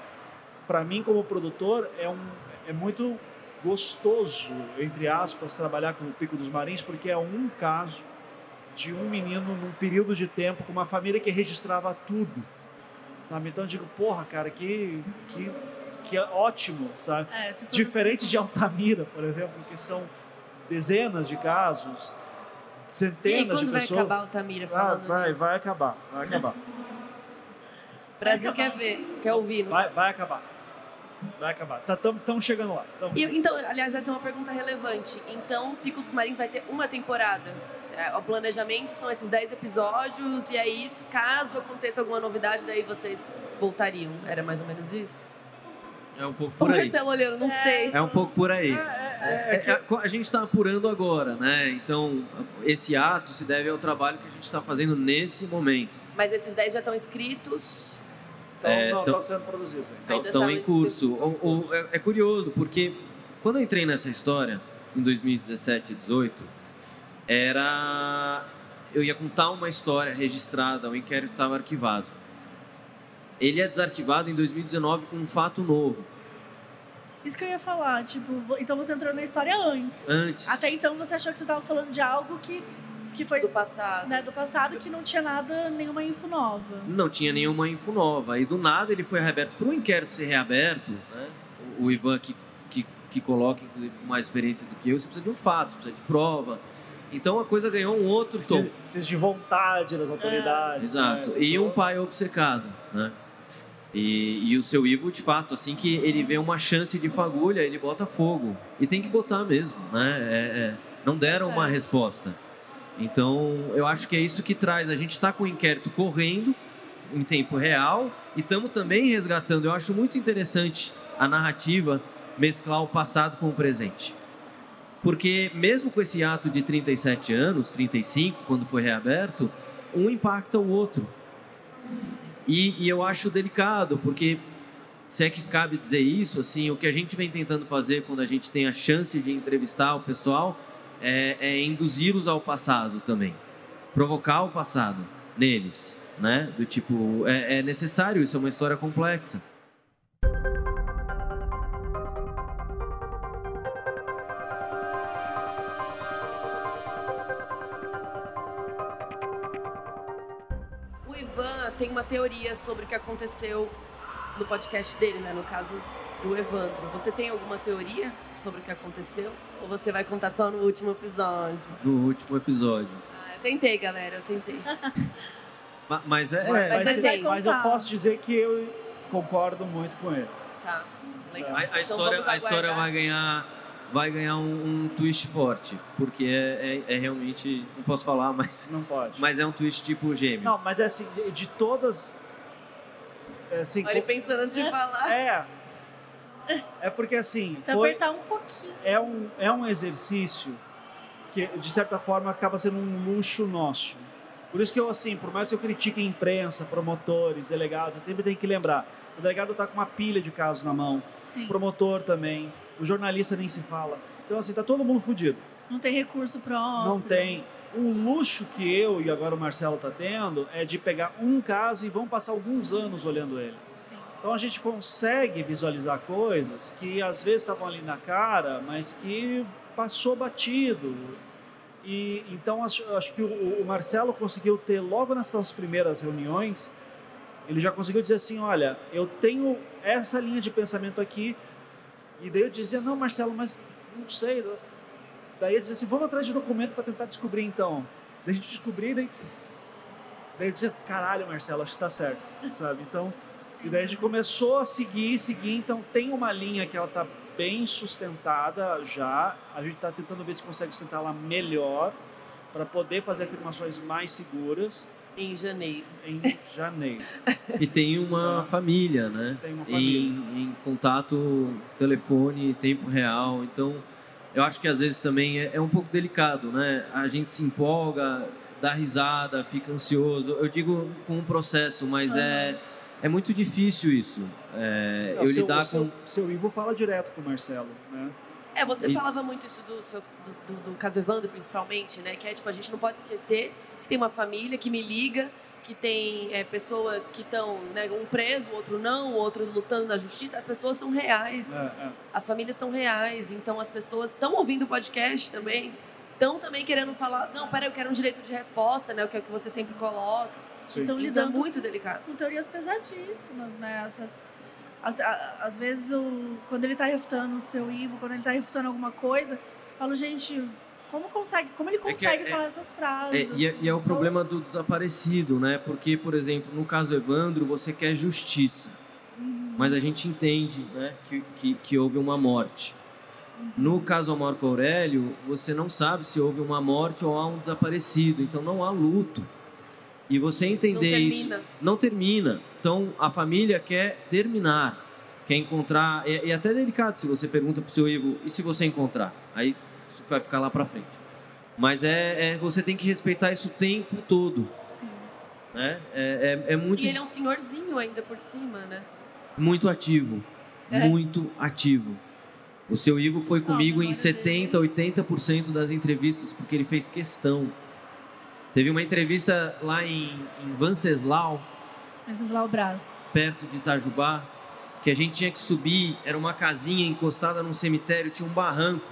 para mim como produtor é um é muito gostoso entre aspas trabalhar com o Pico dos Marins porque é um caso de um menino num período de tempo com uma família que registrava tudo. Sabe? Então eu digo, porra, cara, que, que, que é ótimo, sabe? É, Diferente de Altamira, por exemplo, que são dezenas de casos, centenas de quando vai pessoas. acabar o Tamira Ah, falando vai, vai acabar, vai acabar. O Brasil Vai quer ver, quer ouvir. Vai, vai acabar. Vai acabar. Estamos tá, chegando lá. Tamo- E, então, aliás, essa é uma pergunta relevante. Então, Pico dos Marins vai ter uma temporada. É, o planejamento são esses 10 episódios, e é isso. Caso aconteça alguma novidade, daí vocês voltariam. Era mais ou menos isso? É um pouco O por aí. Marcelo olhando, não sei. É um pouco por aí. É, é, É, é, a gente está apurando agora, né? Então, esse ato se deve ao trabalho que a gente está fazendo nesse momento. Mas esses 10 já estão escritos. Então, é, não, estão sendo produzidos estão tá em em curso. O- o- é, é curioso, porque quando eu entrei nessa história, em 2017, 18, era. Eu ia contar uma história registrada, o inquérito estava arquivado. Ele é desarquivado em 2019 com um fato novo. Isso que eu ia falar, tipo, então você entrou na história antes. Antes. Até então você achou que você estava falando de algo que, que foi Do passado. né, do passado que não tinha nada, nenhuma info nova. Não tinha nenhuma info nova. E do nada ele foi reaberto. Para o inquérito ser reaberto, né? o, o Ivan, que, que, que coloca, inclusive, mais experiência do que eu, você precisa de um fato, precisa de prova. Então a coisa ganhou um outro tom. Precisa, precisa de vontade das autoridades. Exato. né? E um pai obcecado, né? E, e o seu Ivo, de fato, assim que ele vê uma chance de fagulha, ele bota fogo. E tem que botar mesmo, né? É- é. não deram uma resposta. Então, eu acho que é isso que traz. A gente está com o inquérito correndo em tempo real e estamos também resgatando. Eu acho muito interessante a narrativa mesclar o passado com o presente. Porque mesmo com esse ato de 37 anos, 35, quando foi reaberto, um impacta o outro. E, e eu acho delicado, porque se é que cabe dizer isso, assim, o que a gente vem tentando fazer quando a gente tem a chance de entrevistar o pessoal é, é induzi-los ao passado também. Provocar o passado neles, né? Do tipo, é, é necessário, isso é uma história complexa. O Ivan tem uma teoria sobre o que aconteceu no podcast dele, né? No caso do Evandro. Você tem alguma teoria sobre o que aconteceu? Ou você vai contar só no último episódio? No último episódio. Ah, eu tentei, galera, eu tentei. Ma- Mas é. Mas, é- mas, Mas mas eu posso dizer que eu concordo muito com ele. Tá, legal. a, a Então história, a história vai ganhar, vai ganhar um, um twist forte, porque é, é, é realmente, não posso falar, mas, Não pode. mas é um twist tipo gêmeo. Não, mas é assim, de, de todas. é Assim, Olha ele pensando antes de falar. é. É porque assim. Se foi- apertar um pouquinho. é um, é um exercício que, de certa forma, acaba sendo um luxo nosso. Por isso que eu, assim, por mais que eu critique a imprensa, promotores, delegados, eu sempre tenho que lembrar. O delegado está com uma pilha de casos na mão, Sim. o promotor também, o jornalista nem se fala. Então, assim, tá todo mundo fudido. Não tem recurso próprio. Não tem. O luxo que eu e agora o Marcelo tá tendo é de pegar um caso e vão passar alguns anos olhando ele. Sim. Então a gente consegue visualizar coisas que às vezes estavam ali na cara, mas que passou batido. E então acho, acho que o, o Marcelo conseguiu ter logo nas suas primeiras reuniões, ele já conseguiu dizer assim, olha, eu tenho essa linha de pensamento aqui. E daí eu dizia, não, Marcelo, mas não sei. Daí ele dizia assim, vamos atrás de documento para tentar descobrir então. Daí a gente descobrir, daí, daí eu dizia, caralho, Marcelo, acho que está certo, sabe? Então, e daí a gente começou a seguir, seguir. Então tem uma linha que ela tá bem sustentada já. A gente está tentando ver se consegue sustentá-la melhor para poder fazer afirmações mais seguras Em janeiro. em janeiro. E tem uma família, né? Tem uma Em, família. em contato, telefone, tempo real. Então, eu acho que às vezes também é, é um pouco delicado, né? A gente se empolga, dá risada, fica ansioso. Eu digo com um processo, mas é, é muito difícil isso. É, Não, eu seu, lidar seu, com. seu Ivo fala direto com o Marcelo, né? É, você E- falava muito isso do, seus, do, do- do caso Evandro, principalmente, né? Que é tipo, a gente não pode esquecer que tem uma família que me liga que tem é, pessoas que estão, né, um preso, o outro não, o outro lutando na justiça, as pessoas são reais. É, é. As famílias são reais, então as pessoas estão ouvindo o podcast também, estão também querendo falar, não, peraí, eu quero um direito de resposta, né, o que é o que você sempre coloca. Sim. Então Então, é lidando muito delicado. com teorias pesadíssimas, né? Essas, às, vezes, o, quando ele tá refutando o seu Ivo, quando ele tá refutando alguma coisa, eu falo, gente, como, consegue, como ele que consegue é- falar essas frases? É, e, é, e é o assim? problema do desaparecido, né? Porque, por exemplo, no caso Evandro, você quer justiça. Uhum. Mas a gente entende né, que, que, que houve uma morte. No caso Marco Aurélio, você não sabe se houve uma morte ou há um desaparecido. Então não há luto. E você entender não isso termina. não termina. Então a família quer terminar, quer encontrar. E, e até é delicado se você pergunta pro seu Ivo, e se você encontrar? Aí isso vai ficar lá pra frente. Mas é, é- você tem que respeitar isso o tempo todo. Sim. Né? É, é, é muito, E ele é um senhorzinho ainda por cima, né? muito ativo. É. Muito ativo. O seu Ivo foi comigo em memória 70, 80% das entrevistas, porque ele fez questão. Teve uma entrevista lá em, em Venceslau, O Brás. perto de Itajubá, que a gente tinha que subir, era uma casinha encostada num cemitério, tinha um barranco.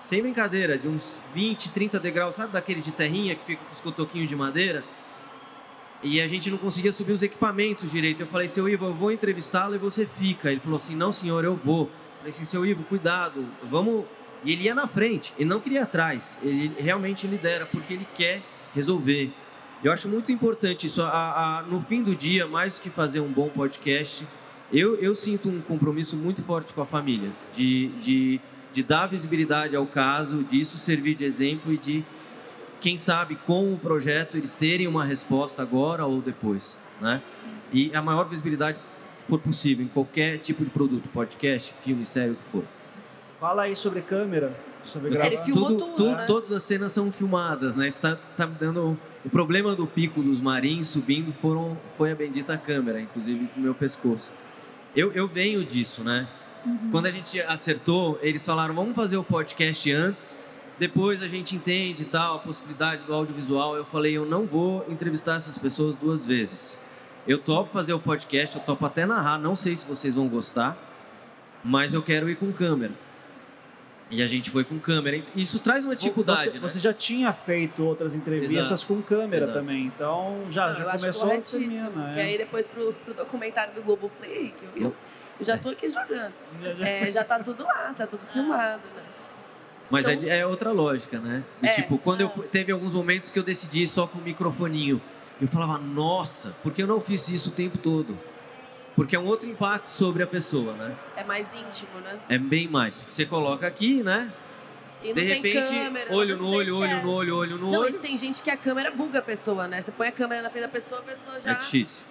Sem brincadeira, de uns 20, 30 degraus, sabe daquele de terrinha que fica com os cotoquinhos de madeira? E a gente não conseguia subir os equipamentos direito. Eu falei, seu Ivo, eu vou entrevistá-lo e você fica. Ele falou assim, não senhor, eu vou. Eu falei assim, seu Ivo, cuidado, vamos... E ele ia na frente, ele não queria atrás. Ele realmente lidera, porque ele quer resolver. Eu acho muito importante isso. A, a- no fim do dia, mais do que fazer um bom podcast, eu, eu sinto um compromisso muito forte com a família. De, de, de dar visibilidade ao caso, disso servir de exemplo e de, quem sabe, com o projeto, eles terem uma resposta agora ou depois. Né? E a maior visibilidade for possível em qualquer tipo de produto, podcast, filme, série, o que for. Fala aí sobre câmera, sobre gravar. Ele filmou Tudo, tudo, tu- né? Todas as cenas são filmadas, né? Isso tá, tá me dando. O problema do pico dos marins subindo foram, foi a bendita câmera, inclusive do meu pescoço. Eu, eu venho disso, né? Uhum. Quando a gente acertou, eles falaram: vamos fazer o podcast antes, depois a gente entende e tal, a possibilidade do audiovisual. Eu falei: eu não vou entrevistar essas pessoas duas vezes. Eu topo fazer o podcast, eu topo até narrar, não sei se vocês vão gostar, mas eu quero ir com câmera. E a gente foi com câmera. Isso traz uma dificuldade, você, né? você já tinha feito outras entrevistas Exato. com câmera Exato. também, então já, Não, já começou corretíssimo. termina, Porque é. aí depois pro, pro documentário do Globoplay, que eu, eu, eu já tô aqui jogando. Já- já- É, já tá tudo lá, tá tudo filmado, né? Mas é Então- de- é, outra lógica, né? De, É, tipo, quando eu é. fui- teve alguns momentos que eu decidi só com o microfoninho. Eu falava, nossa, por que eu não fiz isso o tempo todo? Porque é um outro impacto sobre a pessoa, né? É mais íntimo, né? É bem mais. Porque você coloca aqui, né? E não De tem repente, câmera, olho no olho, olho no olho, olho no Não, e olho. tem gente que a câmera buga a pessoa, né? Você põe a câmera na frente da pessoa, a pessoa já. É difícil.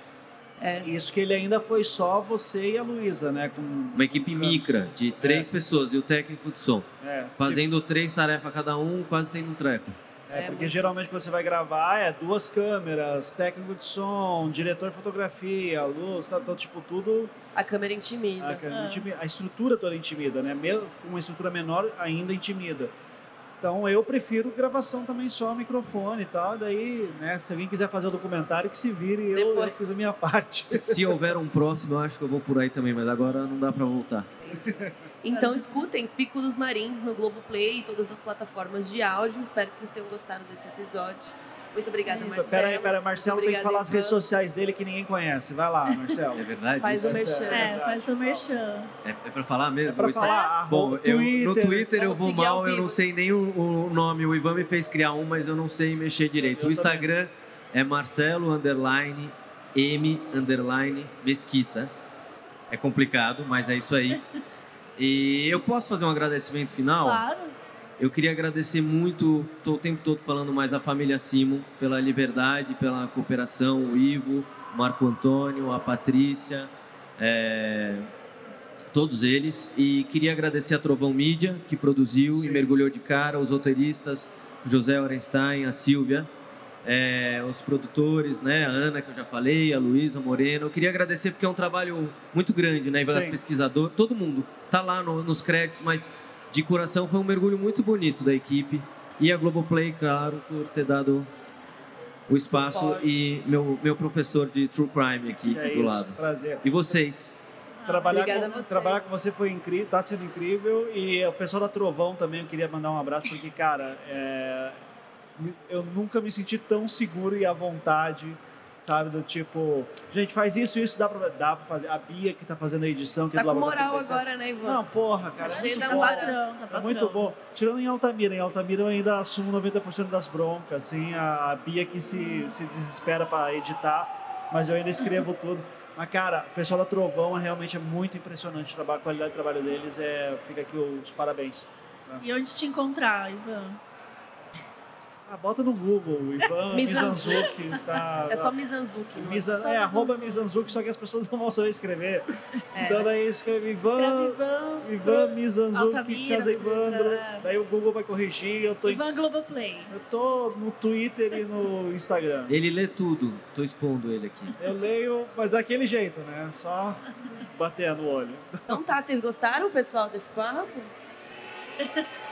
É. Isso que ele ainda foi só você e a Luísa, né? Com, Uma equipe micra de três pessoas e o técnico de som. é, Fazendo três tarefas cada um, quase tendo um treco. É, É, porque muito. geralmente quando você vai gravar é duas câmeras, técnico de som, diretor de fotografia, luz, tá, então, tipo, tudo. A câmera A, intimida. a intimi- a estrutura toda intimida, né? Mesmo com uma estrutura menor, ainda intimida. Então eu prefiro gravação também só microfone e tal. Daí, né, se alguém quiser fazer o documentário, que se vire, eu, Depois. eu fiz a minha parte. Se houver um próximo, eu acho que eu vou por aí também, mas agora não dá pra voltar. Então escutem Pico dos Marins no Globoplay e todas as plataformas de áudio. Espero que vocês tenham gostado desse episódio. Muito obrigada, Marcelo. Pera aí, pera aí, Marcelo Muito tem que falar as redes Ivan. sociais dele que ninguém conhece. Vai lá, Marcelo. É verdade? Faz o isso? merchan. É É, faz seu merchan. É, é pra falar mesmo? É pra O falar. Bom, eu, no Twitter eu vou mal, eu não sei nem o, o nome. O Ivan me fez criar um, mas eu não sei mexer direito. Eu o Instagram é Marcelo underline M underline Mesquita. É complicado, mas é isso aí. E eu posso fazer um agradecimento final? Claro. Eu queria agradecer muito, estou o tempo todo falando mais a família Simo, pela liberdade, pela cooperação, o Ivo, o Marco Antônio, a Patrícia, é, todos eles. E queria agradecer a Trovão Mídia, que produziu Sim. e mergulhou de cara, os roteiristas, José Orenstein, a Silvia, é, os produtores, né, a Ana, que eu já falei, a Luísa Moreno. Eu queria agradecer porque é um trabalho muito grande, né, Sim. pesquisadores, todo mundo tá lá no- nos créditos, mas de coração foi um mergulho muito bonito da equipe. E a Globoplay, claro, por ter dado o espaço Suporte. e meu, meu professor de True Crime aqui É do isso, lado. prazer. E vocês? Trabalhar Obrigada com, vocês. trabalhar com você foi incrível, tá sendo incrível. E o pessoal da Trovão também, eu queria mandar um abraço, porque, cara, é, eu nunca me senti tão seguro e à vontade, sabe? Do tipo, gente, faz isso, isso, dá pra, dá pra fazer. A Bia que tá fazendo a edição Você aqui tá com moral 37. agora, né, Ivan? Não, porra, cara, é muito da Tá moral. patrão, tá É patrão. muito bom. Tirando em Altamira. Em Altamira eu ainda assumo 90% das broncas, assim. A, Bia que se, se desespera para editar, mas eu ainda escrevo tudo. Mas, cara, o pessoal da Trovão é realmente é muito impressionante. o trabalho- A qualidade do trabalho deles é... Fica aqui os parabéns. E onde te encontrar, Ivan? Ah, bota no Google, Ivan Mizanzuki. Mizanzuki. Tá, É só Mizanzuki. não é? Só é, arroba Mizanzuki. Mizanzuki, só que as pessoas não vão saber escrever. É. Então daí escreve Escreve Ivan... Ivan. Ivan Mizanzuki, Casa Evandro. é. Daí o Google vai corrigir. Eu tô, em- Ivan Globoplay. eu tô no Twitter e no Instagram. Ele lê tudo. Tô expondo ele aqui. Eu leio, mas daquele jeito, né? Só batendo o olho. Então tá, vocês gostaram, pessoal, desse papo?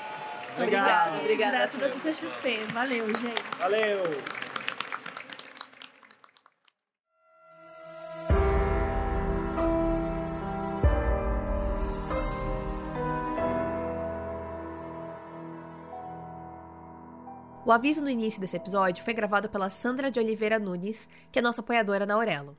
Obrigado. Obrigada, obrigada. Direto da CCXP. Valeu, gente. Valeu! O aviso no início desse episódio foi gravado pela Sandra de Oliveira Nunes, que é nossa apoiadora na Aurelo.